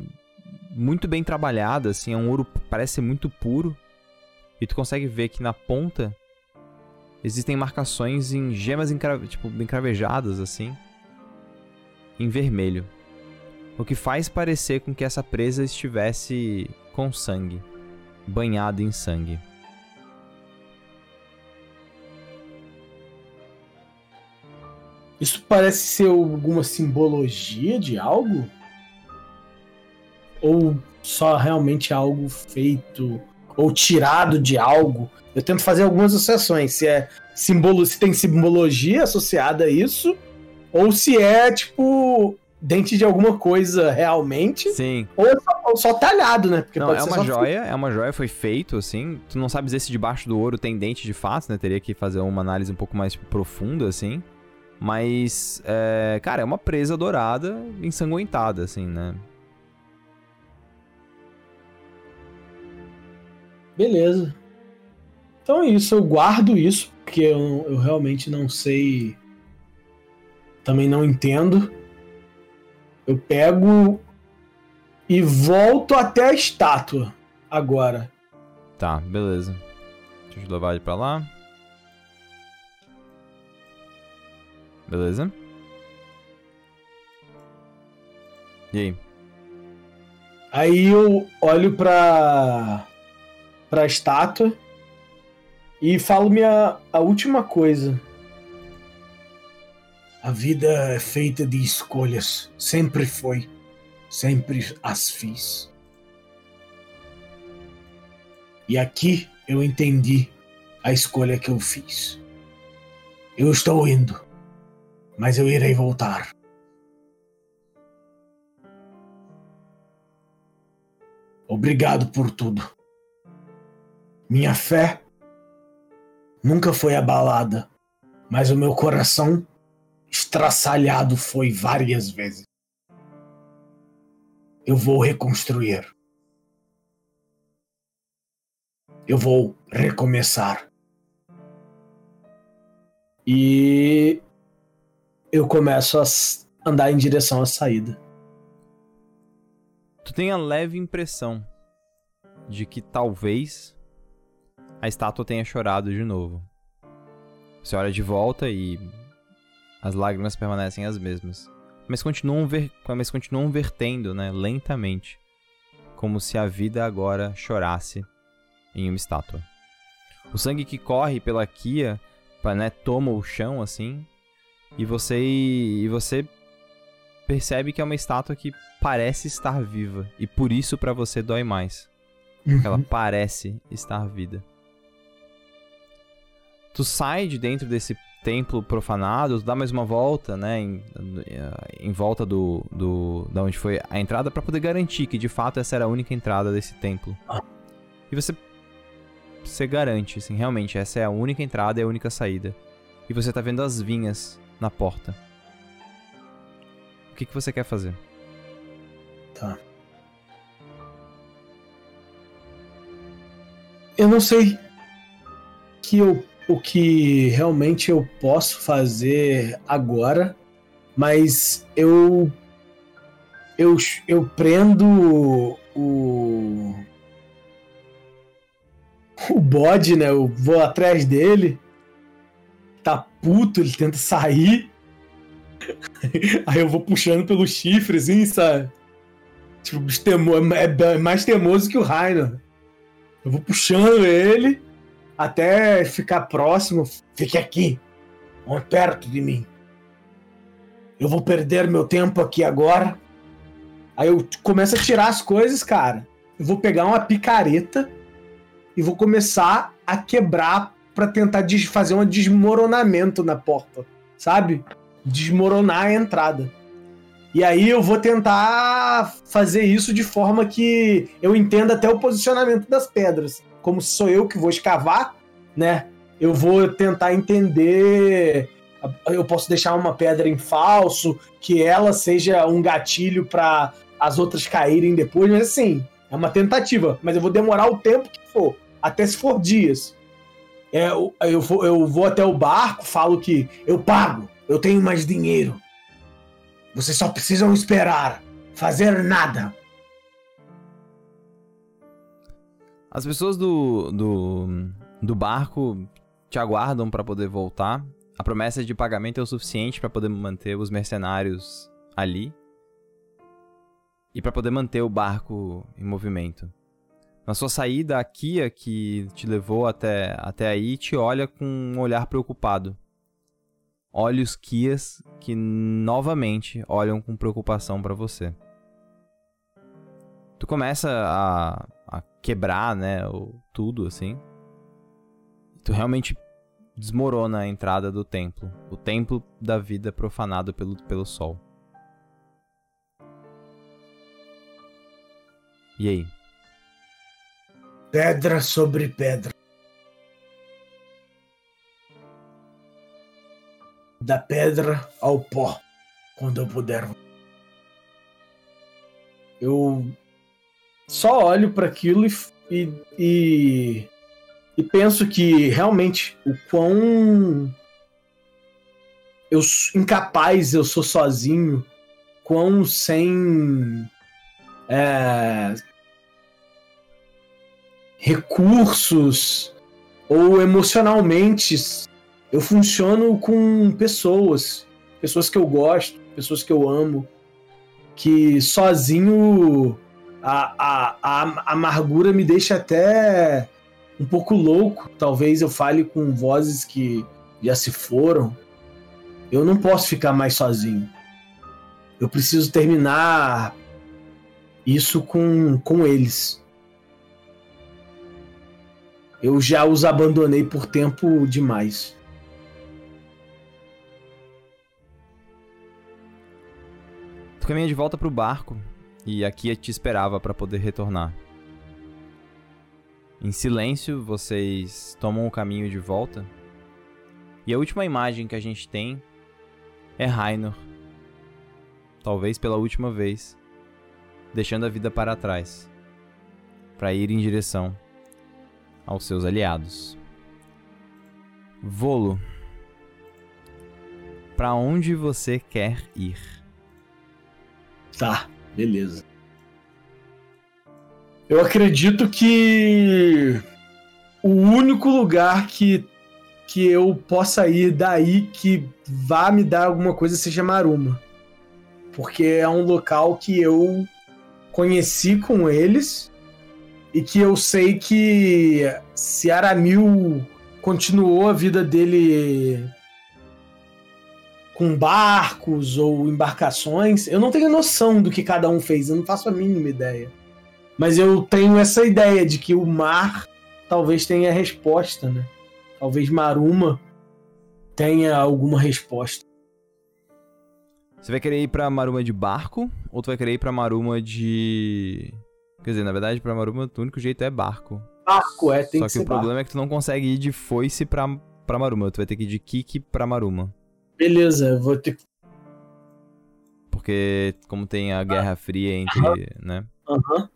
A: muito bem trabalhada, assim, é um ouro parece muito puro. E tu consegue ver que na ponta existem marcações em gemas encrave, tipo, encravejadas assim, em vermelho o que faz parecer com que essa presa estivesse com sangue, banhada em sangue.
B: Isso parece ser alguma simbologia de algo? Ou só realmente algo feito ou tirado de algo? Eu tento fazer algumas associações, se é simbolo, se tem simbologia associada a isso, ou se é tipo dente de alguma coisa realmente.
A: Sim.
B: Ou é só, ou só talhado, né?
A: Porque não, é uma joia, é uma joia, foi feito, assim. Tu não sabes se debaixo do ouro tem dente de fato, né? Teria que fazer uma análise um pouco mais profunda, assim. Mas, é, cara, é uma presa dourada ensanguentada, assim, né?
B: Beleza. Então é isso, eu guardo isso, porque eu, eu realmente não sei. Também não entendo. Eu pego e volto até a estátua agora.
A: Tá, beleza. Deixa eu levar ele pra lá. Beleza. E aí?
B: Aí eu olho pra, pra estátua e falo minha a última coisa. A vida é feita de escolhas. Sempre foi. Sempre as fiz. E aqui eu entendi a escolha que eu fiz. Eu estou indo, mas eu irei voltar. Obrigado por tudo. Minha fé nunca foi abalada, mas o meu coração estraçalhado foi várias vezes. Eu vou reconstruir. Eu vou recomeçar. E eu começo a andar em direção à saída.
A: Tu tem a leve impressão de que talvez a estátua tenha chorado de novo. Você olha de volta e as lágrimas permanecem as mesmas. Mas continuam, ver... mas continuam vertendo, né, lentamente. Como se a vida agora chorasse em uma estátua. O sangue que corre pela Kia, né, toma o chão assim. E você e você percebe que é uma estátua que parece estar viva e por isso para você dói mais. Uhum. Ela parece estar viva. Tu sai de dentro desse templo profanado, dá mais uma volta, né, em, em volta do, do da onde foi a entrada para poder garantir que de fato essa era a única entrada desse templo.
B: Ah.
A: E você você garante, assim, realmente essa é a única entrada e a única saída. E você tá vendo as vinhas na porta. O que que você quer fazer?
B: Tá. Eu não sei que eu o que realmente eu posso fazer agora, mas eu eu, eu prendo o o bode, né? Eu vou atrás dele. Tá puto, ele tenta sair. Aí eu vou puxando pelo chifre, assim, sabe? Tipo, é, é mais temoso que o Rainer. Eu vou puxando ele até ficar próximo. Fique aqui, perto de mim. Eu vou perder meu tempo aqui agora. Aí eu começo a tirar as coisas, cara. Eu vou pegar uma picareta e vou começar a quebrar para tentar fazer um desmoronamento na porta, sabe? Desmoronar a entrada. E aí eu vou tentar fazer isso de forma que eu entenda até o posicionamento das pedras como sou eu que vou escavar, né? Eu vou tentar entender. Eu posso deixar uma pedra em falso, que ela seja um gatilho para as outras caírem depois, mas assim, é uma tentativa. Mas eu vou demorar o tempo que for, até se for dias. É, eu, eu, vou, eu vou até o barco, falo que eu pago, eu tenho mais dinheiro. Vocês só precisam esperar, fazer nada.
A: As pessoas do, do, do barco te aguardam para poder voltar. A promessa de pagamento é o suficiente para poder manter os mercenários ali e para poder manter o barco em movimento. Na sua saída, a Kia que te levou até, até aí te olha com um olhar preocupado. Olhos Kias que novamente olham com preocupação para você. Tu começa a quebrar, né, o, tudo assim. Tu realmente desmorona a entrada do templo, o templo da vida profanado pelo, pelo sol. E aí?
B: Pedra sobre pedra. Da pedra ao pó, quando eu puder. Eu só olho para aquilo e, e, e, penso que realmente o quão eu incapaz eu sou sozinho, quão sem é, recursos ou emocionalmente eu funciono com pessoas, pessoas que eu gosto, pessoas que eu amo, que sozinho a, a, a amargura me deixa até um pouco louco. Talvez eu fale com vozes que já se foram. Eu não posso ficar mais sozinho. Eu preciso terminar isso com, com eles. Eu já os abandonei por tempo demais.
A: Tu caminha de volta pro barco e aqui te esperava para poder retornar. Em silêncio, vocês tomam o caminho de volta. E a última imagem que a gente tem é Rainor, talvez pela última vez, deixando a vida para trás, para ir em direção aos seus aliados. Volo, para onde você quer ir?
B: Tá. Beleza. Eu acredito que o único lugar que, que eu possa ir daí que vá me dar alguma coisa seja Maruma. Porque é um local que eu conheci com eles e que eu sei que se Aramil continuou a vida dele com barcos ou embarcações. Eu não tenho noção do que cada um fez, eu não faço a mínima ideia. Mas eu tenho essa ideia de que o mar talvez tenha a resposta, né? Talvez Maruma tenha alguma resposta.
A: Você vai querer ir pra Maruma de barco ou tu vai querer ir pra Maruma de. Quer dizer, na verdade, pra Maruma o único jeito é barco.
B: Barco, é, tem
A: Só
B: que
A: que, o problema
B: barco.
A: é que tu não consegue ir de foice pra, pra Maruma. Tu vai ter que ir de Kiki pra Maruma.
B: Beleza, vou ter que.
A: Porque, como tem a Guerra Fria entre. né?
B: Aham.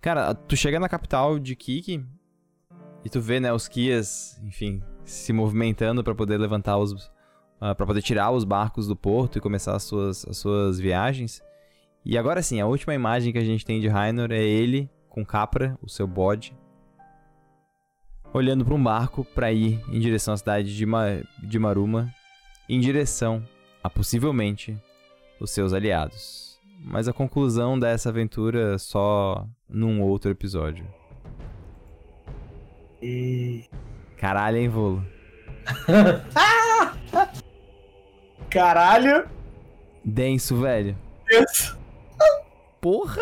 A: Cara, tu chega na capital de Kiki e tu vê, né, os Kias, enfim, se movimentando pra poder levantar os. Uh, para poder tirar os barcos do porto e começar as suas, as suas viagens. E agora sim, a última imagem que a gente tem de Rainor é ele com Capra, o seu bode, olhando para um barco para ir em direção à cidade de, Ma de Maruma, em direção a possivelmente os seus aliados. Mas a conclusão dessa aventura só num outro episódio.
B: E...
A: Caralho, hein, Volo?
B: Caralho!
A: Denso, velho.
B: Denso.
A: Porra!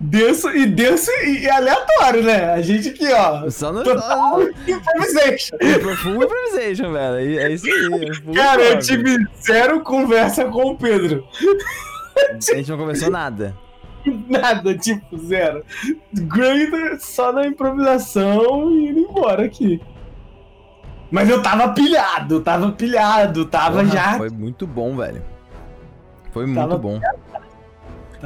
B: Denso e denso e, aleatório, né? A gente aqui, ó.
A: Só no.
B: Total improvisation.
A: Full improvisation, velho. É isso aí. é
B: Cara, eu tive zero conversa com o Pedro.
A: A gente não conversou nada.
B: Nada, tipo, zero. Grader só na improvisação e indo embora aqui. Mas eu tava pilhado, tava pilhado, tava
A: Porra,
B: já.
A: Foi muito bom, velho. Foi muito
B: Tava
A: bom.
B: tava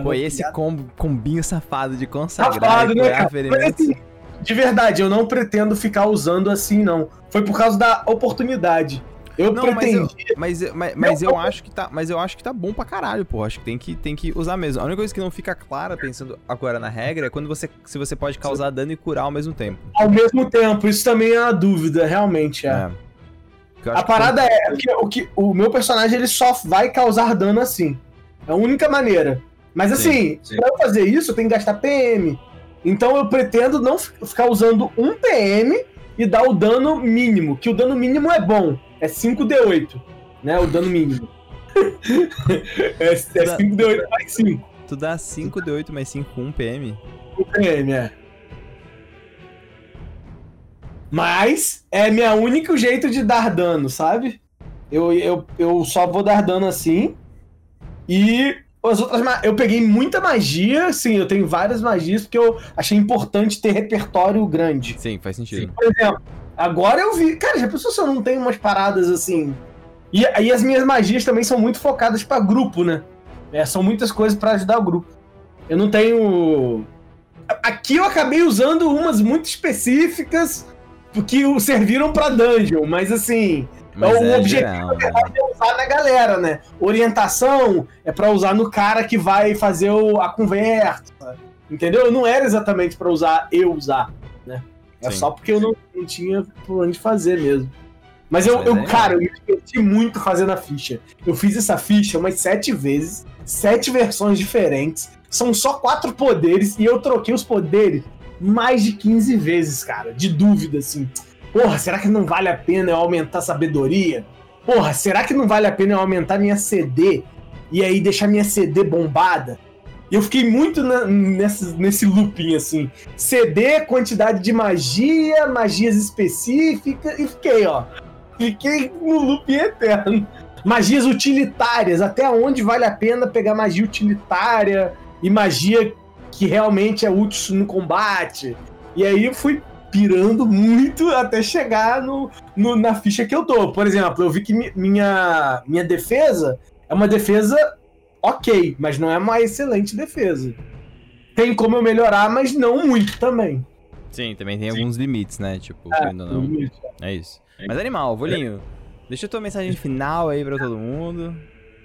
A: Pô, e esse combo, combinho safado de consagrar
B: Safado, né, cara? Mas assim, de verdade, eu não pretendo ficar usando assim, não. Foi por causa da oportunidade. Eu
A: Não, mas
B: pretendi.
A: eu, mas, mas, mas eu acho que tá, mas eu acho que tá bom pra caralho, pô. Acho que tem que tem que usar mesmo. A única coisa que não fica clara pensando agora na regra é quando você se você pode causar dano e curar ao mesmo tempo.
B: Ao mesmo tempo, isso também é uma dúvida, realmente. É.
A: É. Eu
B: A
A: que
B: parada é que o, que o meu personagem ele só vai causar dano assim. É a única maneira. Mas assim,
A: sim.
B: pra eu fazer isso, eu tenho que gastar PM. Então eu pretendo não fi- ficar usando um PM e dar o dano mínimo, que o dano mínimo é bom. É 5d8, né? O dano mínimo. é, é 5d8 mais 5.
A: tu dá 5 de 8 mais 5 1 PM.
B: O PM, é. Mas é meu único jeito de dar dano, sabe? Eu, eu, eu só vou dar dano assim. E as outras. Eu peguei muita magia, sim, eu tenho várias magias, porque eu achei importante ter repertório grande.
A: Sim, faz sentido.
B: Por exemplo, agora eu vi. Cara, já pensou se eu não tenho umas paradas assim? E aí as minhas magias também são muito focadas pra grupo, né? É, são muitas coisas pra ajudar o grupo. Eu não tenho. Aqui eu acabei usando umas muito específicas que o- serviram pra dungeon, mas assim,
A: Mas
B: o
A: é
B: objetivo
A: geral, né?
B: é usar na galera, né? Orientação é pra usar no cara que vai fazer o- a conversa, entendeu? Não era exatamente pra usar eu usar, né? É
A: Sim.
B: só porque eu não, não tinha por onde fazer mesmo. Mas eu,
A: Mas
B: eu
A: é
B: cara, eu me diverti muito fazendo a ficha. Eu fiz essa ficha umas sete vezes, sete versões diferentes. São só quatro poderes e eu troquei os poderes mais de 15 vezes, cara. De dúvida, assim. Porra, será que não vale a pena eu aumentar a sabedoria? Porra, será que não vale a pena eu aumentar minha CD e aí deixar minha CD bombada? Eu fiquei muito na- nessa, nesse looping, assim. CD, quantidade de magia, magias específicas, e fiquei, ó. Fiquei no looping eterno. Magias utilitárias, até onde vale a pena pegar magia utilitária e magia que realmente é útil no combate. E aí eu fui pirando muito até chegar no, no- na ficha que eu tô. Por exemplo, eu vi que mi- minha, minha defesa é uma defesa ok, mas não é uma excelente defesa. Tem como eu melhorar, mas não muito também.
A: Sim, também tem alguns limites, né? Tipo,
B: É,
A: ou não. É isso. Mas animal, Volinho, deixa a tua mensagem final aí pra todo mundo.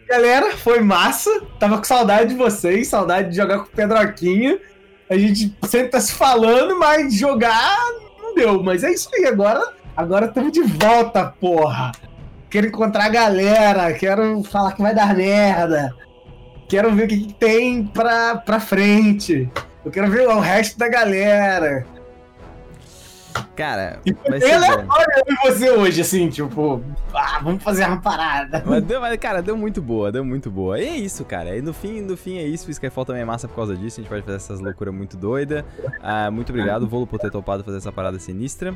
B: Galera, foi massa. Tava com saudade de vocês, saudade de jogar com o Pedroquinha. A gente sempre tá se falando, mas jogar não deu. Mas é isso aí, agora agora estamos de volta, porra. Quero encontrar a galera, quero falar que vai dar merda. Quero ver o que, que tem pra, pra frente. Eu quero ver o resto da galera.
A: Cara,
B: E
A: vai ser
B: aleatório eu e você hoje, assim, tipo, ah, vamos fazer uma parada.
A: Mas, deu, mas, cara, deu muito boa, deu muito boa. E é isso, cara. E no fim, no fim é isso. O Skyfall também é massa por causa disso. A gente pode fazer essas loucuras muito doidas. Ah, muito obrigado, Volo, por ter topado fazer essa parada sinistra.